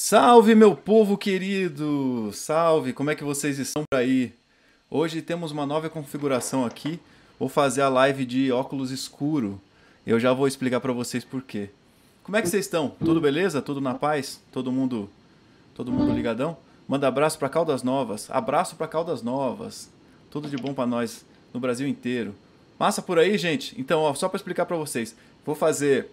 Salve, meu povo querido! Salve, como é que vocês estão por aí? Hoje temos uma nova configuração aqui. Vou fazer a live de óculos escuro. Eu já vou explicar para vocês por quê. Como é que vocês estão? Tudo beleza? Tudo na paz? Todo mundo, todo mundo ligadão? Manda abraço para Caldas Novas. Abraço para Caldas Novas. Tudo de bom para nós no Brasil inteiro. Massa por aí, gente. Então, ó, só para explicar para vocês, vou fazer.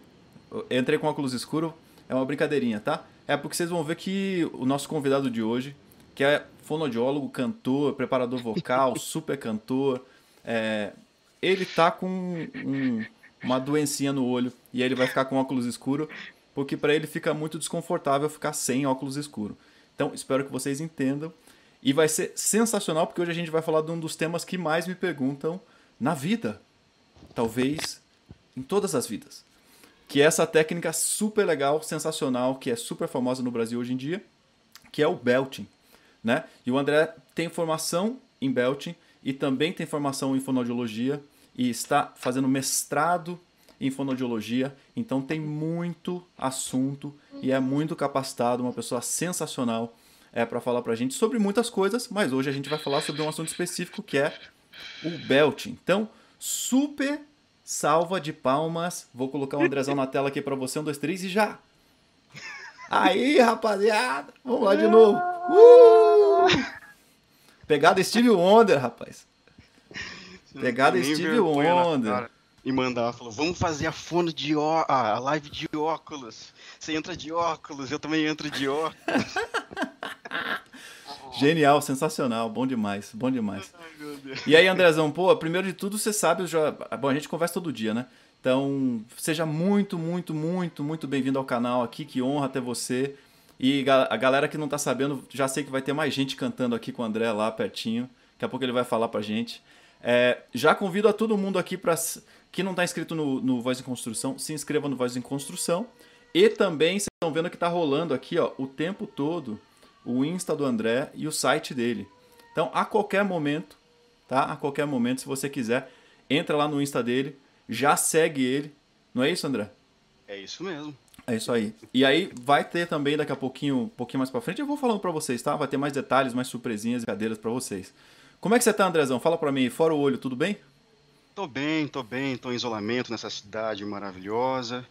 Entrei com óculos escuro. É uma brincadeirinha, tá? É porque vocês vão ver que o nosso convidado de hoje, que é fonodiólogo, cantor, preparador vocal, super cantor, é, ele tá com um, uma doencinha no olho e aí ele vai ficar com óculos escuro, porque para ele fica muito desconfortável ficar sem óculos escuro. Então, espero que vocês entendam. E vai ser sensacional, porque hoje a gente vai falar de um dos temas que mais me perguntam na vida. Talvez em todas as vidas que é essa técnica super legal, sensacional, que é super famosa no Brasil hoje em dia, que é o belting, né? E o André tem formação em belting e também tem formação em fonoaudiologia e está fazendo mestrado em fonoaudiologia, então tem muito assunto e é muito capacitado, uma pessoa sensacional é para falar para a gente sobre muitas coisas, mas hoje a gente vai falar sobre um assunto específico que é o belting. Então, super Salva de palmas. Vou colocar o Andrezão na tela aqui para você. Um, dois, três e já. Aí, rapaziada. Vamos lá de novo. Uh! Pegada Steve Wonder, rapaz. Pegada Steve Wonder. E mandar, falou, vamos fazer a fono de ó, a live de óculos. Você entra de óculos, eu também entro de óculos. Genial, sensacional, bom demais, bom demais. e aí, Andrezão, pô, primeiro de tudo, você sabe, já, bom, a gente conversa todo dia, né? Então, seja muito, muito, muito, muito bem-vindo ao canal aqui, que honra ter você. E a galera que não tá sabendo, já sei que vai ter mais gente cantando aqui com o André lá pertinho. Daqui a pouco ele vai falar pra gente. É, já convido a todo mundo aqui para que não está inscrito no, no Voz em Construção, se inscreva no Voz em Construção. E também, vocês estão vendo que está rolando aqui ó, o tempo todo o Insta do André e o site dele. Então, a qualquer momento, tá? A qualquer momento, se você quiser, entra lá no Insta dele, já segue ele. Não é isso, André? É isso mesmo. É isso aí. E aí vai ter também daqui a pouquinho, um pouquinho mais para frente, eu vou falando para vocês, tá? Vai ter mais detalhes, mais surpresinhas e cadeiras para vocês. Como é que você tá, Andrezão? Fala para mim, fora o olho, tudo bem? Tô bem, tô bem, tô em isolamento nessa cidade maravilhosa.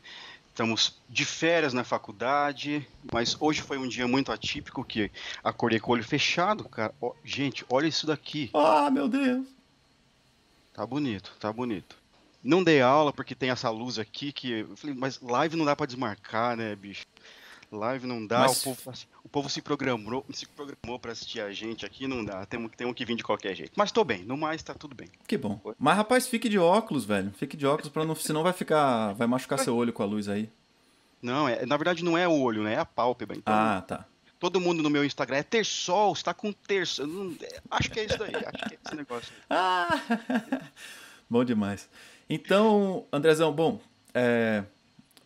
Estamos de férias na faculdade, mas hoje foi um dia muito atípico que acordei com o olho fechado, cara. Oh, gente, olha isso daqui. Ah, meu Deus. Tá bonito, tá bonito. Não dei aula porque tem essa luz aqui que eu falei, mas live não dá para desmarcar, né, bicho? Live não dá, Mas... o, povo, o povo se programou, se programou para assistir a gente aqui, não dá. Temos, temos que vir de qualquer jeito. Mas tô bem, no mais tá tudo bem. Que bom. Mas rapaz, fique de óculos, velho. Fique de óculos para não, senão vai ficar, vai machucar seu olho com a luz aí. Não, é, na verdade não é o olho, né? É a pálpebra. Então, ah, tá. Todo mundo no meu Instagram é ter sol, está com terço. Não, acho que é isso daí, acho que é esse negócio. ah, bom demais. Então, Andrezão, bom, é,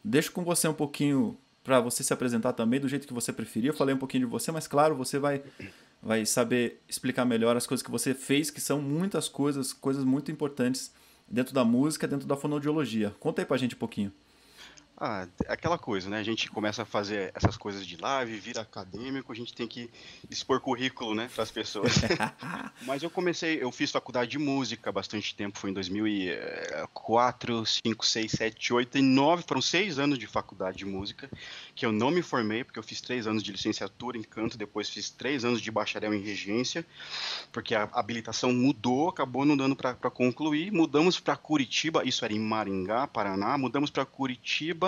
deixo com você um pouquinho para você se apresentar também do jeito que você preferir. Eu falei um pouquinho de você, mas claro, você vai vai saber explicar melhor as coisas que você fez, que são muitas coisas, coisas muito importantes dentro da música, dentro da fonoaudiologia. Conta aí pra gente um pouquinho. Ah, aquela coisa, né? A gente começa a fazer essas coisas de live, vira acadêmico, a gente tem que expor currículo, né, para as pessoas. Mas eu comecei, eu fiz faculdade de música há bastante tempo, foi em 2004, 5, 6, 7, 8 e 9, foram seis anos de faculdade de música, que eu não me formei, porque eu fiz três anos de licenciatura em canto, depois fiz três anos de bacharel em regência, porque a habilitação mudou, acabou não dando para concluir. Mudamos para Curitiba, isso era em Maringá, Paraná, mudamos para Curitiba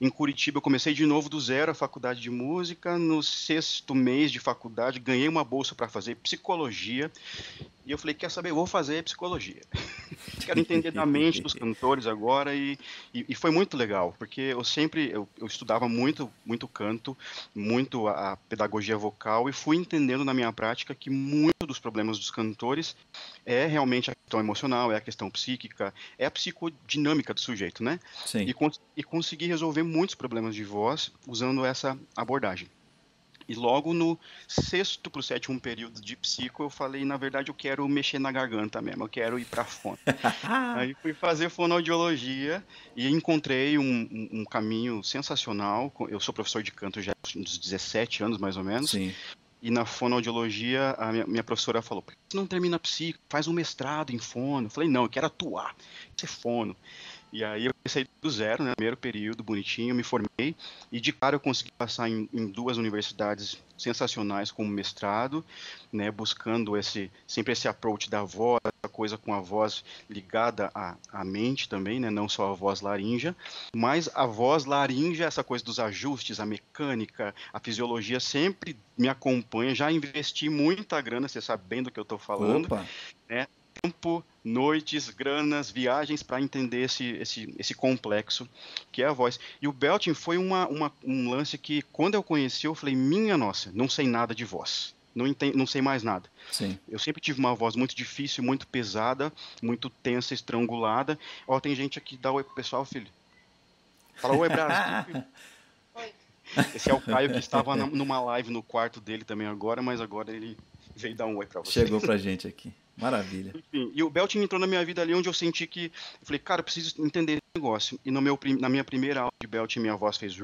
em Curitiba, eu comecei de novo do zero a faculdade de música. No sexto mês de faculdade, ganhei uma bolsa para fazer psicologia. E eu falei: quer saber? Eu vou fazer psicologia. Quero entender da mente dos cantores agora. E, e, e foi muito legal, porque eu sempre eu, eu, estudava muito, muito canto, muito a, a pedagogia vocal, e fui entendendo na minha prática que muito dos problemas dos cantores é realmente a questão emocional, é a questão psíquica, é a psicodinâmica do sujeito, né? Sim. E, e conseguir resolver muitos problemas de voz usando essa abordagem. E logo no sexto pro sétimo período de psico, eu falei, na verdade, eu quero mexer na garganta mesmo, eu quero ir pra fono. Aí fui fazer fonoaudiologia e encontrei um, um, um, caminho sensacional. Eu sou professor de canto já uns 17 anos, mais ou menos. Sim. E na fonoaudiologia, a minha, minha professora falou, por que você não termina psico? Faz um mestrado em fono. Eu falei, não, eu quero atuar, ser fono. E aí eu comecei do zero, né, primeiro período, bonitinho, me formei e de cara eu consegui passar em, em duas universidades sensacionais como mestrado, né, buscando esse sempre esse approach da voz, a coisa com a voz ligada à, à mente também, né, não só a voz laríngea, mas a voz laríngea, essa coisa dos ajustes, a mecânica, a fisiologia sempre me acompanha. Já investi muita grana, você sabe bem do que eu estou falando, Opa. né? Tempo, noites, granas, viagens para entender esse, esse, esse complexo que é a voz. E o belting foi uma, uma, um lance que, quando eu conheci, eu falei: minha nossa, não sei nada de voz. Não, entendo, não sei mais nada. Sim. Eu sempre tive uma voz muito difícil, muito pesada, muito tensa, estrangulada. Ó, tem gente aqui, dá oi pro pessoal, filho. Fala oi, Brasil. Esse é o Caio que estava numa live no quarto dele também agora, mas agora ele veio dar um oi pra você. Chegou pra gente aqui. Maravilha. Enfim, e o Belting entrou na minha vida ali onde eu senti que. Eu falei, cara, eu preciso entender esse negócio. E no meu, na minha primeira aula de Belting, minha voz fez.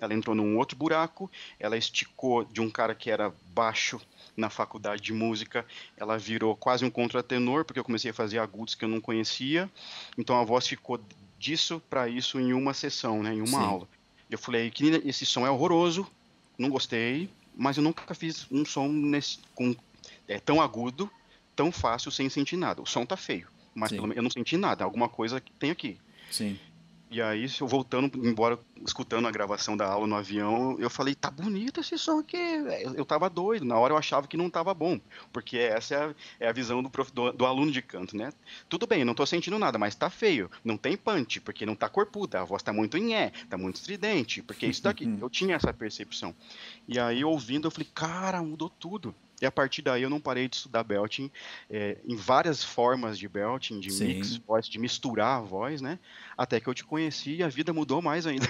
Ela entrou num outro buraco, ela esticou de um cara que era baixo na faculdade de música, ela virou quase um contratenor, porque eu comecei a fazer agudos que eu não conhecia. Então a voz ficou disso para isso em uma sessão, né, em uma Sim. aula. Eu falei que esse som é horroroso, não gostei, mas eu nunca fiz um som nesse, com, é, tão agudo tão fácil sem sentir nada. O som tá feio, mas pelo, eu não senti nada. Alguma coisa que tem aqui. Sim. E aí, eu voltando, embora escutando a gravação da aula no avião, eu falei, tá bonito esse som aqui. Eu tava doido. Na hora eu achava que não tava bom. Porque essa é a, é a visão do, prof, do, do, aluno de canto, né? Tudo bem, não tô sentindo nada, mas tá feio. Não tem punch, porque não tá corpuda. A voz tá muito em é, tá muito estridente. Porque isso daqui, eu tinha essa percepção. E aí, ouvindo, eu falei, cara, mudou tudo. E a partir daí eu não parei de estudar belting é, em várias formas de belting, de Sim. mix, voz, de misturar a voz, né? Até que eu te conheci e a vida mudou mais ainda.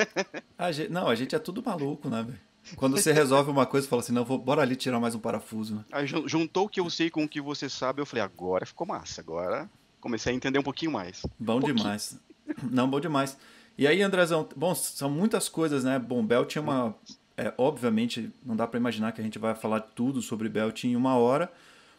a gente, não, a gente é tudo maluco, né, velho? Quando você resolve uma coisa, fala assim, não, vou, bora ali tirar mais um parafuso. Né? Aí juntou o que eu sei com o que você sabe, eu falei, agora ficou massa, agora comecei a entender um pouquinho mais. Bom um demais. Não, bom demais. E aí, Andrezão, bom, são muitas coisas, né? Bom, Belt é uma é, obviamente, não dá para imaginar que a gente vai falar tudo sobre Belt em uma hora,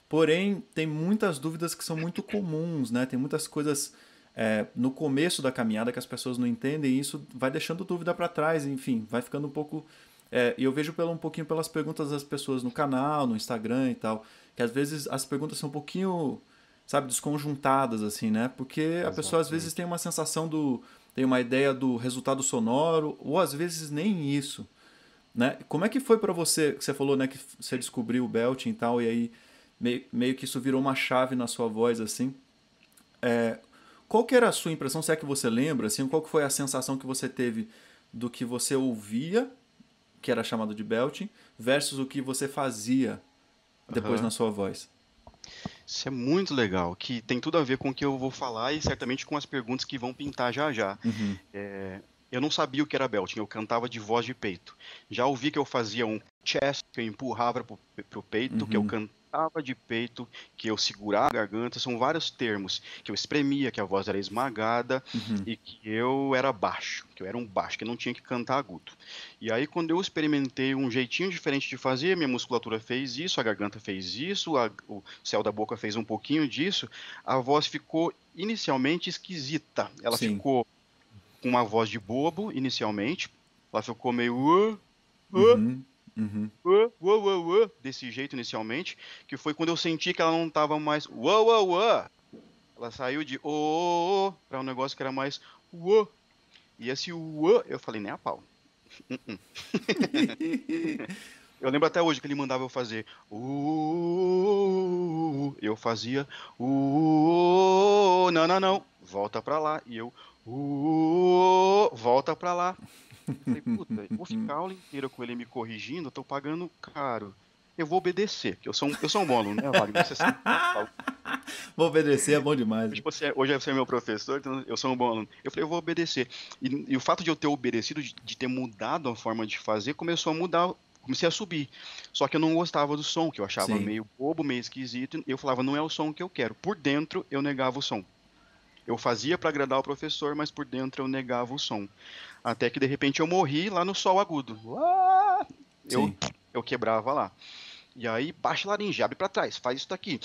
porém, tem muitas dúvidas que são muito comuns, né? Tem muitas coisas é, no começo da caminhada que as pessoas não entendem e isso vai deixando dúvida para trás, enfim, vai ficando um pouco. É, e eu vejo pelo, um pouquinho pelas perguntas das pessoas no canal, no Instagram e tal, que às vezes as perguntas são um pouquinho, sabe, desconjuntadas, assim, né? Porque Exatamente. a pessoa às vezes tem uma sensação do. tem uma ideia do resultado sonoro, ou às vezes nem isso. Né? Como é que foi para você, que você falou né, que você descobriu o belting e tal, e aí meio, meio que isso virou uma chave na sua voz, assim. É, qual que era a sua impressão, se é que você lembra, assim, qual que foi a sensação que você teve do que você ouvia, que era chamado de belting, versus o que você fazia depois uhum. na sua voz? Isso é muito legal, que tem tudo a ver com o que eu vou falar e certamente com as perguntas que vão pintar já já. Uhum. É, eu não sabia o que era belting, eu cantava de voz de peito. Já ouvi que eu fazia um chest, que eu empurrava pro, pro peito, uhum. que eu uhum. cantava de peito, que eu segurava a garganta, são vários termos. Que eu espremia, que a voz era esmagada uhum. e que eu era baixo, que eu era um baixo, que eu não tinha que cantar agudo. E aí quando eu experimentei um jeitinho diferente de fazer, minha musculatura fez isso, a garganta fez isso, a, o céu da boca fez um pouquinho disso, a voz ficou inicialmente esquisita. Ela Sim. ficou com uma voz de bobo inicialmente. Ela ficou meio. Uh, uh, uhum, uhum. Uh, uh, uh, desse jeito inicialmente. Que foi quando eu senti que ela não estava mais. Uh, uh, uh. Ela saiu de oh, para um negócio que era mais. Uh. E esse uh, eu falei, nem a pau. eu lembro até hoje que ele mandava eu fazer. Uh, eu fazia. Uh, não, não, não. Volta pra lá. E eu. Uh, volta pra lá. Falei, puta, eu vou ficar a aula inteira com ele me corrigindo, eu tô pagando caro. Eu vou obedecer, que eu sou um, eu sou um bom aluno, né, Wagner? Você sabe. vou obedecer é bom demais. Tipo, você, hoje você é meu professor, então eu sou um bom aluno. Eu falei, eu vou obedecer. E, e o fato de eu ter obedecido, de, de, ter mudado a forma de fazer, começou a mudar comecei a subir. Só que eu não gostava do som, que eu achava Sim. meio bobo, meio esquisito. Eu falava, não é o som que eu quero. Por dentro, eu negava o som. Eu fazia para agradar o professor, mas por dentro eu negava o som. Até que de repente eu morri lá no sol agudo. Uá! Eu, Sim. eu quebrava lá. E aí, baixa a laringe, abre pra trás, faz isso daqui.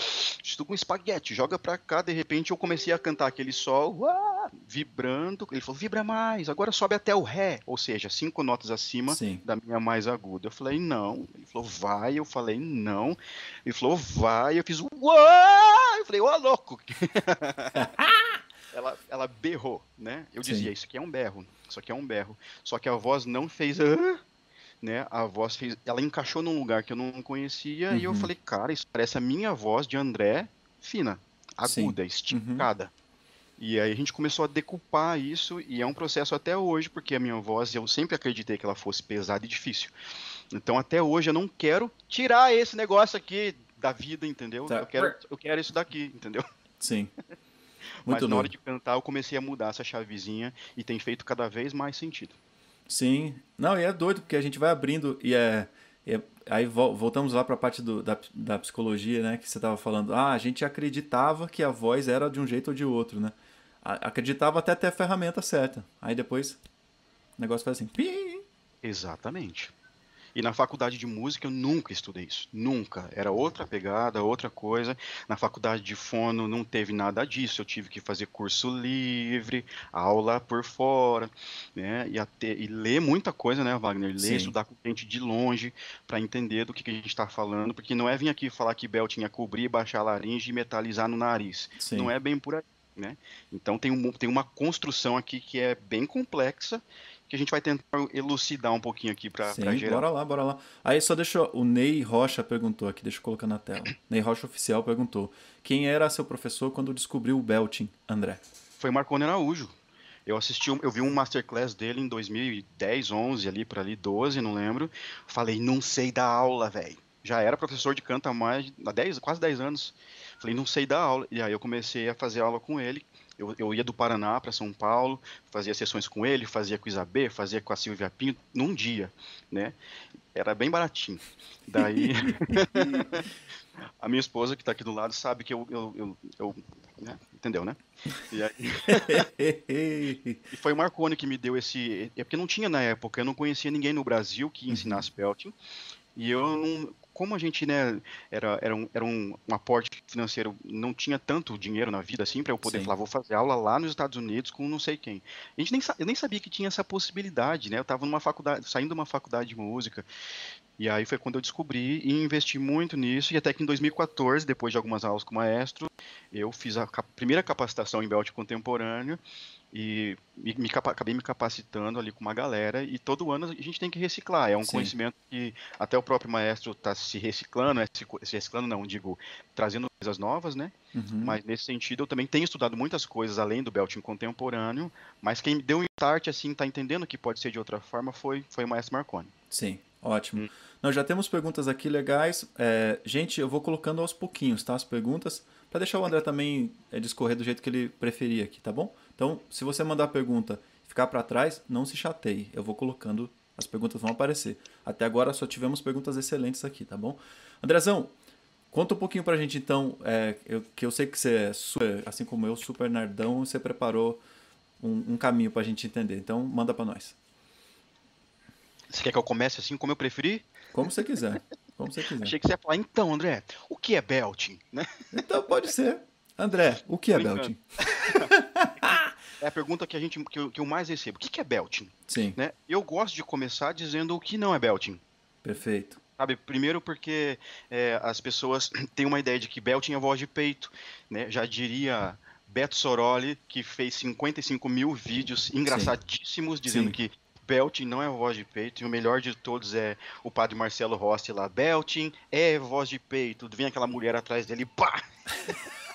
Estou com espaguete, joga pra cá. De repente eu comecei a cantar aquele sol, uá, vibrando. Ele falou, vibra mais, agora sobe até o ré. Ou seja, cinco notas acima Sim. da minha mais aguda. Eu falei, não. Ele falou, vai. Eu falei, não. Ele falou, vai. Eu fiz, uá! Eu falei, ô louco. ela, ela berrou, né? Eu Sim. dizia, isso aqui é um berro. Isso aqui é um berro. Só que a voz não fez. "Ah", Né? A voz fez. Ela encaixou num lugar que eu não conhecia e eu Uhum. falei, cara, isso parece a minha voz de André fina, Sim. Uhum. aguda, esticada. E aí a gente começou a decupar isso e é um processo até hoje, porque a minha voz, eu sempre acreditei que ela fosse pesada e difícil. Então até hoje eu não quero tirar esse negócio aqui da vida, entendeu? Tá. Eu, quero, eu quero isso daqui, entendeu? Sim. Mas na hora de cantar eu comecei a mudar essa chavezinha e tem feito cada vez mais sentido. Sim. Não, e é doido, porque a gente vai abrindo e é. é- aí vol- voltamos lá para a parte do- da, da psicologia, né? Que você estava falando. Ah, a gente acreditava que a voz era de um jeito ou de outro, né? Acreditava até ter a ferramenta certa. Aí depois o negócio faz assim. pi. Exatamente. E na faculdade de música eu nunca estudei isso. Nunca. Era outra pegada, outra coisa. Na faculdade de fono não teve nada disso. Eu tive que fazer curso livre, aula por fora, né? E, até, e ler muita coisa, né, Wagner? Ler, Sim. estudar com gente de longe para entender do que, que a gente está falando. Porque não é vir aqui falar que Bel tinha cobrir, baixar a laringe e metalizar no nariz. Sim. Não é bem por aí. Né? Então tem, um, tem uma construção aqui que é bem complexa que a gente vai tentar elucidar um pouquinho aqui para gerar. bora lá, bora lá. Aí só deixa. O Ney Rocha perguntou aqui, deixa eu colocar na tela. Ney Rocha Oficial perguntou: Quem era seu professor quando descobriu o belting, André? Foi Marconi Araújo. Eu assisti, eu vi um masterclass dele em 2010, 11, ali por ali, 12, não lembro. Falei, não sei dar aula, velho. Já era professor de canto há mais, há 10, quase 10 anos. Falei, não sei dar aula. E aí eu comecei a fazer aula com ele. Eu, eu ia do Paraná para São Paulo, fazia sessões com ele, fazia com o Isabê, fazia com a Silvia Pinto, num dia, né? Era bem baratinho. Daí, a minha esposa, que está aqui do lado, sabe que eu, eu, eu, eu- né? entendeu, né? E aí, e foi o Marconi que me deu esse. É porque não tinha na época, eu não conhecia ninguém no Brasil que ensinasse belting. E eu não. Como a gente, né, era, era, um, era um, um aporte financeiro, não tinha tanto dinheiro na vida assim, para eu poder Sim. falar, vou fazer aula lá nos Estados Unidos com não sei quem. A gente nem, eu nem sabia que tinha essa possibilidade, né? Eu estava numa faculdade, saindo de uma faculdade de música. E aí foi quando eu descobri e investi muito nisso. E até que em 2014, depois de algumas aulas com o maestro, eu fiz a primeira capacitação em Belt contemporâneo e me, me capa- acabei me capacitando ali com uma galera. E todo ano a gente tem que reciclar. É um Sim. conhecimento que até o próprio maestro está se reciclando, é, se, se reciclando não, digo, trazendo coisas novas, né? Uhum. Mas nesse sentido eu também tenho estudado muitas coisas além do belting contemporâneo, mas quem me deu um start assim, tá entendendo que pode ser de outra forma foi foi o maestro Marconi. Sim, ótimo. Hum. Nós já temos perguntas aqui legais. É, gente, eu vou colocando aos pouquinhos, tá? As perguntas, para deixar o André também é, discorrer do jeito que ele preferir aqui, tá bom? Então, se você mandar a pergunta e ficar para trás, não se chateie. Eu vou colocando, as perguntas vão aparecer. Até agora só tivemos perguntas excelentes aqui, tá bom? Andrezão, conta um pouquinho pra gente então, é, eu- que eu sei que você é super, assim como eu, super nerdão, você preparou um, um caminho pra gente entender. Então, manda pra nós. Você quer que eu comece assim como eu preferi? Como você quiser. Como você quiser. Achei que você ia falar, então, André, o que é belting? Né? Então pode ser. André, o que é belting? É a pergunta que a gente que eu, que eu mais recebo. O que que é belting? Sim, Né? Eu gosto de começar dizendo o que não é belting. perfeito. Sabe, primeiro porque é, as pessoas têm uma ideia de que belting é voz de peito, né? Já diria Beto Soroli, que fez 55 mil vídeos engraçadíssimos dizendo Sim. que belting não é voz de peito, e o melhor de todos é o padre Marcelo Rossi lá, belting é voz de peito, vem aquela mulher atrás dele, pá!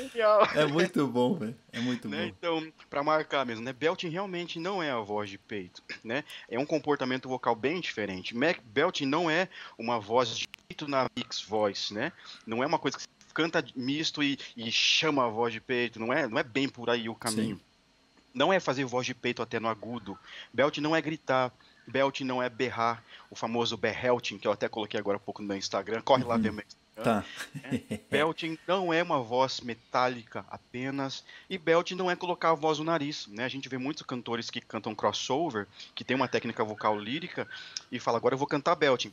Genial! É muito bom, velho. É muito né? bom. Então, para marcar mesmo, né? Belting realmente não é a voz de peito, né? É um comportamento vocal bem diferente. Mac- Belting não é uma voz de peito na mix voice, né? Não é uma coisa que você canta misto e, e chama a voz de peito, não é, não é bem por aí o caminho. Não é fazer voz de peito até no agudo. Belting não é gritar. belting não é berrar, o famoso berrelting, que eu até coloquei agora há pouco no meu Instagram. Corre lá ver meu Instagram. Tá. É, belting não é uma voz metálica apenas. E belting não é colocar a voz no nariz. Né? A gente vê muitos cantores que cantam crossover, que tem uma técnica vocal lírica, e fala, agora eu vou cantar belting.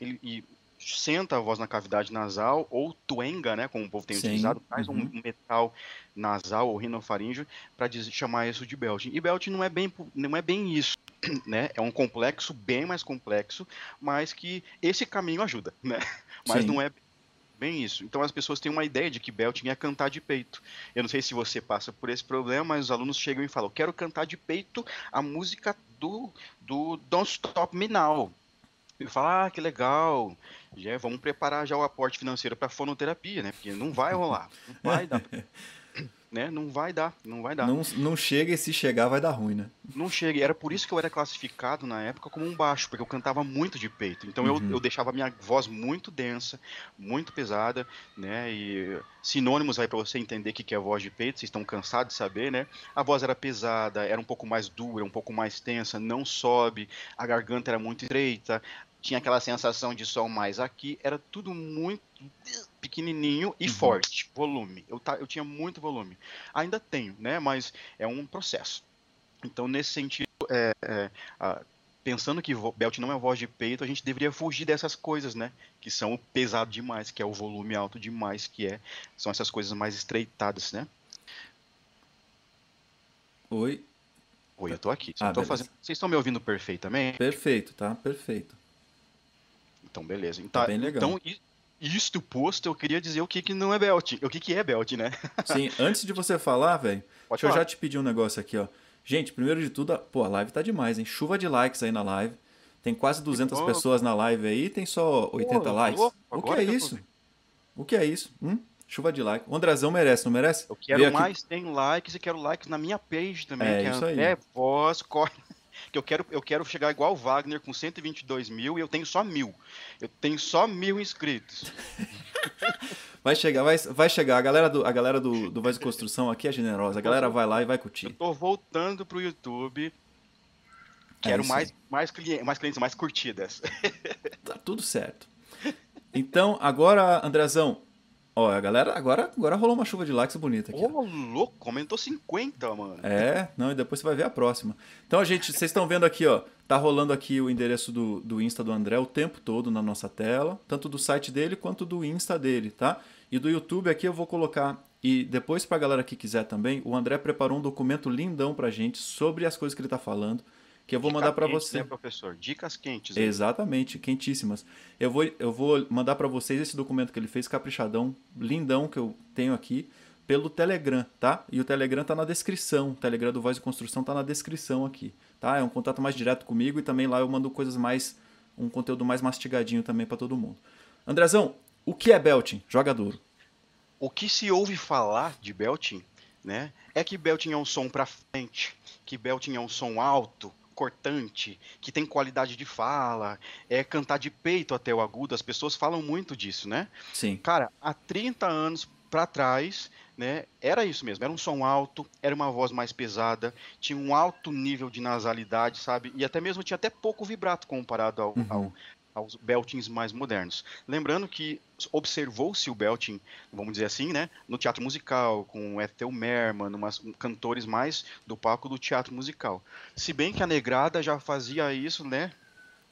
Ele, e senta a voz na cavidade nasal, ou tuenga, né, como o povo tem Sim, utilizado, faz uhum. um metal nasal ou rinofaríngeo para chamar isso de belting. E belting não é bem, não é bem isso, né? É um complexo bem mais complexo, mas que esse caminho ajuda, né? Mas Sim. não é bem isso. Então as pessoas têm uma ideia de que belting é cantar de peito. Eu não sei se você passa por esse problema, mas os alunos chegam e falam: "Quero cantar de peito a música do do Don't Stop Me Now". Eu falo, ah, que legal. Já vamos preparar já o aporte financeiro para fonoterapia, né? Porque não vai rolar, não vai dar, né? Não vai dar, não vai dar. Não, não chega e se chegar vai dar ruim, né? Não chega. Era por isso que eu era classificado na época como um baixo, porque eu cantava muito de peito. Então Uhum. eu, eu deixava a minha voz muito densa, muito pesada, né? E sinônimos aí para você entender o que que é voz de peito, vocês estão cansados de saber, né? A voz era pesada, era um pouco mais dura, um pouco mais tensa, não sobe, a garganta era muito estreita, tinha aquela sensação de som mais aqui, era tudo muito pequenininho e Uhum. forte, volume. Eu, ta- eu tinha muito volume. Ainda tenho, né? Mas é um processo. Então, nesse sentido, é, é, a- pensando que belt não é voz de peito, a gente deveria fugir dessas coisas, né? Que são o pesado demais, que é o volume alto demais, que é são essas coisas mais estreitadas, né? Oi. Oi, eu tô aqui. Ah, tô fazendo... Vocês estão me ouvindo perfeitamente? Perfeito, tá? Perfeito. Então, beleza. Então, Tá bem legal. então isto posto, eu queria dizer o que, que não é belt. O que, que é belt, né? Sim, antes de você falar, velho, deixa eu falar. já te pedir um negócio aqui, ó. Gente, primeiro de tudo, a- pô, a live tá demais, hein? Chuva de likes aí na live. Tem quase 200 bom. pessoas na live aí, tem só 80 Pô, likes. o que é eu tô isso? vendo. O que é isso? Hum? Chuva de like. O Andrezão merece, não merece? Eu quero mais 100 likes e quero likes na minha page também. É, que isso aí. É voz, corre. Que eu quero, eu quero chegar igual o Wagner com 122 mil e eu tenho só mil. Eu tenho só mil inscritos. Vai chegar, vai, vai chegar. A galera, do, a galera do, do Voz de Construção aqui é generosa. A galera vai lá e vai Eu curtir. tô voltando pro YouTube. Quero É mais, mais, clientes, mais clientes, mais curtidas. Tá tudo certo. Então, agora, Andrezão, ó, a galera, agora, agora rolou uma chuva de likes bonita aqui. Ô, louco, comentou 50, mano. É, não, e depois você vai ver a próxima. Então, gente, vocês estão vendo aqui, ó, tá rolando aqui o endereço do, do Insta do André o tempo todo na nossa tela, tanto do site dele quanto do Insta dele, tá? E do YouTube aqui eu vou colocar, e depois pra galera que quiser também, o André preparou um documento lindão pra gente sobre as coisas que ele tá falando, que eu vou mandar pra Dicas quentes, você. Né, professor? Dicas quentes. hein? Exatamente, quentíssimas. Eu vou, eu vou mandar para vocês esse documento que ele fez, caprichadão, lindão, que eu tenho aqui, pelo Telegram, tá? E o Telegram tá na descrição. O Telegram do Voz de Construção tá na descrição aqui, tá? É um contato mais direto comigo e também lá eu mando coisas mais. um conteúdo mais mastigadinho também para todo mundo. Andrezão, o que é belting? Joga duro. O que se ouve falar de belting, né, é que belting é um som pra frente, que belting é um som alto, cortante, que tem qualidade de fala, é cantar de peito até o agudo, as pessoas falam muito disso, né? Sim. Cara, há 30 anos pra trás, né, era isso mesmo, era um som alto, era uma voz mais pesada, tinha um alto nível de nasalidade, sabe? E até mesmo tinha até pouco vibrato comparado ao, Uhum. ao- aos beltings mais modernos. Lembrando que observou-se o belting, vamos dizer assim, né, no teatro musical, com Ethel Merman, umas cantores mais do palco do teatro musical. Se bem que a Negrada já fazia isso, né,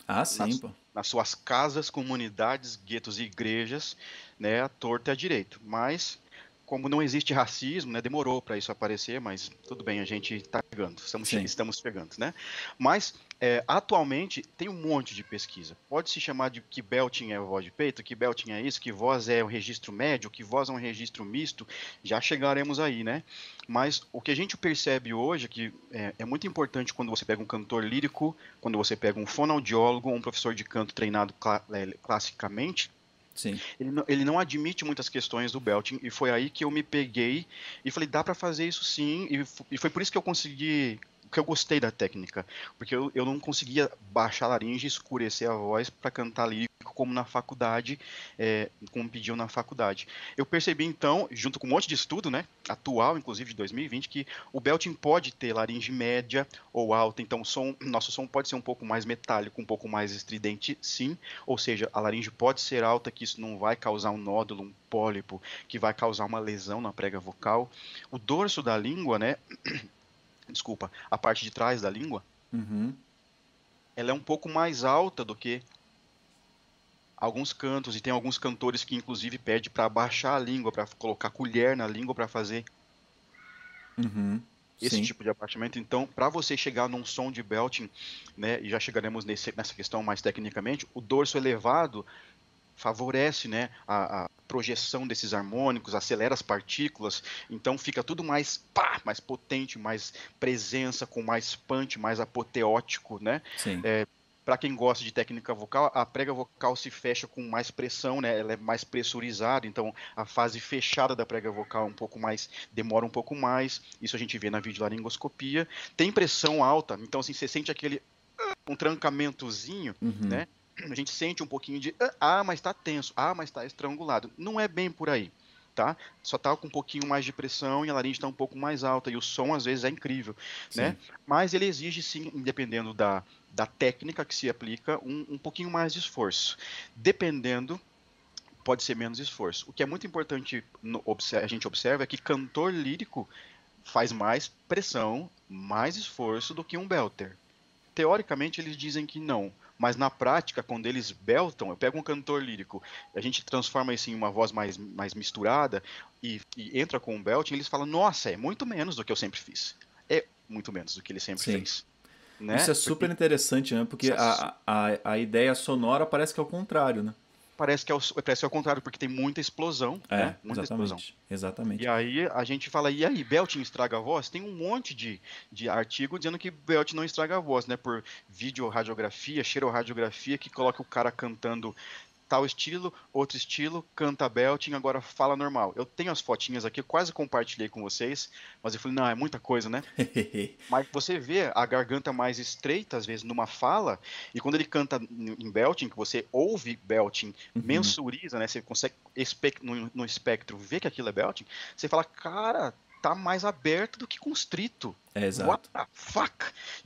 Ah, sim, Nas- pô. nas suas casas, comunidades, guetos e igrejas, né, à torta e à direito. Mas, como não existe racismo, né, demorou para isso aparecer, mas tudo bem, a gente está chegando, estamos, Sim. estamos chegando, né? Mas, é, atualmente, tem um monte de pesquisa. Pode se chamar de que belting é voz de peito, que belting é isso, que voz é um registro médio, que voz é um registro misto, já chegaremos aí, né? Mas o que a gente percebe hoje é que é, é muito importante quando você pega um cantor lírico, quando você pega um fonoaudiólogo um professor de canto treinado cla- é, classicamente, Sim. ele não, ele não admite muitas questões do belting e foi aí que eu me peguei e falei dá pra fazer isso sim e, e foi por isso que eu consegui que eu gostei da técnica, porque eu, eu não conseguia baixar a laringe e escurecer a voz para cantar lírico como na faculdade, é, como pediam na faculdade. Eu percebi então, junto com um monte de estudo, né, atual, inclusive de 2020, que o belting pode ter laringe média ou alta, então o som, nosso som pode ser um pouco mais metálico, um pouco mais estridente, sim, ou seja, a laringe pode ser alta, que isso não vai causar um nódulo, um pólipo, que vai causar uma lesão na prega vocal. O dorso da língua, né, desculpa, a parte de trás da língua, Uhum. ela é um pouco mais alta do que alguns cantos e tem alguns cantores que inclusive pede para abaixar a língua, para colocar colher na língua para fazer Uhum. esse Sim. tipo de abaixamento. Então, para você chegar num som de belting, né, e já chegaremos nesse, nessa questão mais tecnicamente, o dorso elevado favorece, né, a, a projeção desses harmônicos, acelera as partículas, então fica tudo mais pá, mais potente, mais presença, com mais punch, mais apoteótico, né? Sim. Para quem gosta de técnica vocal, a prega vocal se fecha com mais pressão, né? Ela é mais pressurizada, então a fase fechada da prega vocal é um pouco mais demora um pouco mais. Isso a gente vê na videolaringoscopia. Tem pressão alta, então assim você sente aquele ah, um trancamentozinho, Uhum. né? A gente sente um pouquinho de ah, mas tá tenso, ah, mas tá estrangulado. Não é bem por aí. Tá? Só tá com um pouquinho mais de pressão e a laringe está um pouco mais alta e o som às vezes é incrível, né? Mas ele exige sim, dependendo da, da técnica que se aplica, um, um pouquinho mais de esforço. Dependendo, pode ser menos esforço. O que é muito importante no, a gente observa é que cantor lírico faz mais pressão, mais esforço do que um belter. Teoricamente eles dizem que não, mas na prática, quando eles beltam, eu pego um cantor lírico, a gente transforma isso em uma voz mais, mais misturada e, e entra com um belting, eles falam, nossa, é muito menos do que eu sempre fiz. É muito menos do que ele sempre Sim. fez. Né? Isso é super interessante, né? Porque é a, a, a ideia sonora parece que é o contrário, né? Parece que é o, parece que é o contrário, porque tem muita explosão, É, né? Muita explosão. exatamente. Exatamente. E aí a gente fala, e aí, belting estraga a voz? Tem um monte de, de artigo dizendo que belting não estraga a voz, né? Por videoradiografia, cheiroradiografia, que coloca o cara cantando tal estilo, outro estilo, canta belting, agora fala normal. Eu tenho as fotinhas aqui, eu quase compartilhei com vocês, mas eu falei, não, é muita coisa, né? Mas você vê a garganta mais estreita, às vezes, numa fala, e quando ele canta em belting, que você ouve belting, Uhum. mensuriza, né? Você consegue no espectro ver que aquilo é belting, você fala, cara, tá mais aberto do que constrito. É, exato. What the fuck?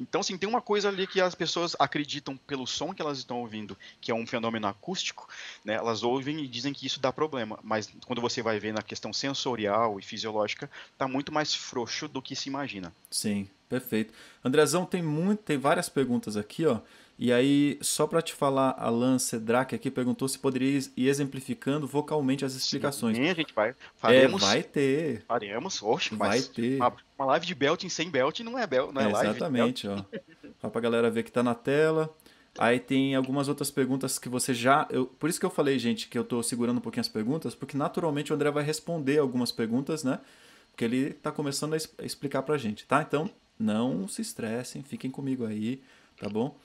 Então, assim, tem uma coisa ali que as pessoas acreditam pelo som que elas estão ouvindo, que é um fenômeno acústico, né? Elas ouvem e dizem que isso dá problema, mas quando você vai ver na questão sensorial e fisiológica, tá muito mais frouxo do que se imagina. Sim, perfeito. Andrezão, tem muito, tem várias perguntas aqui, ó. E aí, só para te falar, Alan Cedrak aqui perguntou se poderia ir exemplificando vocalmente as explicações. Sim, a gente vai. É, Faremos. vai ter. Faremos. Oxe, Vai ter. Uma, uma live de belting sem belting não é, bel, não é, É, live. exatamente, ó. Só pra galera ver que tá na tela. Aí tem algumas outras perguntas que você já. Eu, por isso que eu falei, gente, que eu tô segurando um pouquinho as perguntas, porque naturalmente o André vai responder algumas perguntas, né? Porque ele tá começando a explicar pra gente, tá? Então, não se estressem, fiquem comigo aí, tá bom?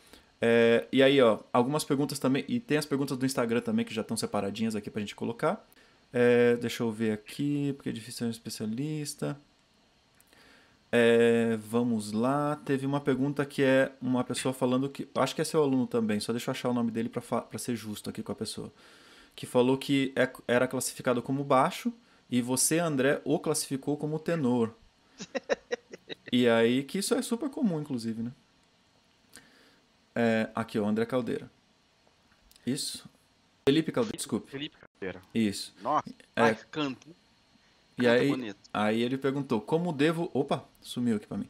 É, e aí, ó, algumas perguntas também. E tem as perguntas do Instagram também que já estão separadinhas aqui pra gente colocar. É, deixa eu ver aqui, porque é difícil ser um especialista. É, vamos lá. Teve uma pergunta que é uma pessoa falando que. Acho que é seu aluno também, só deixa eu achar o nome dele para ser justo aqui com a pessoa. Que falou que é- era classificado como baixo e você, André, o classificou como tenor. E aí, que isso é super comum, inclusive, né? É, aqui, ó, André Caldeira. Isso? Felipe Caldeira, desculpe. Felipe Cadeira. Isso. Nossa, É. ai, canto. E aí, bonito. aí ele perguntou, como devo... Opa, sumiu aqui pra mim.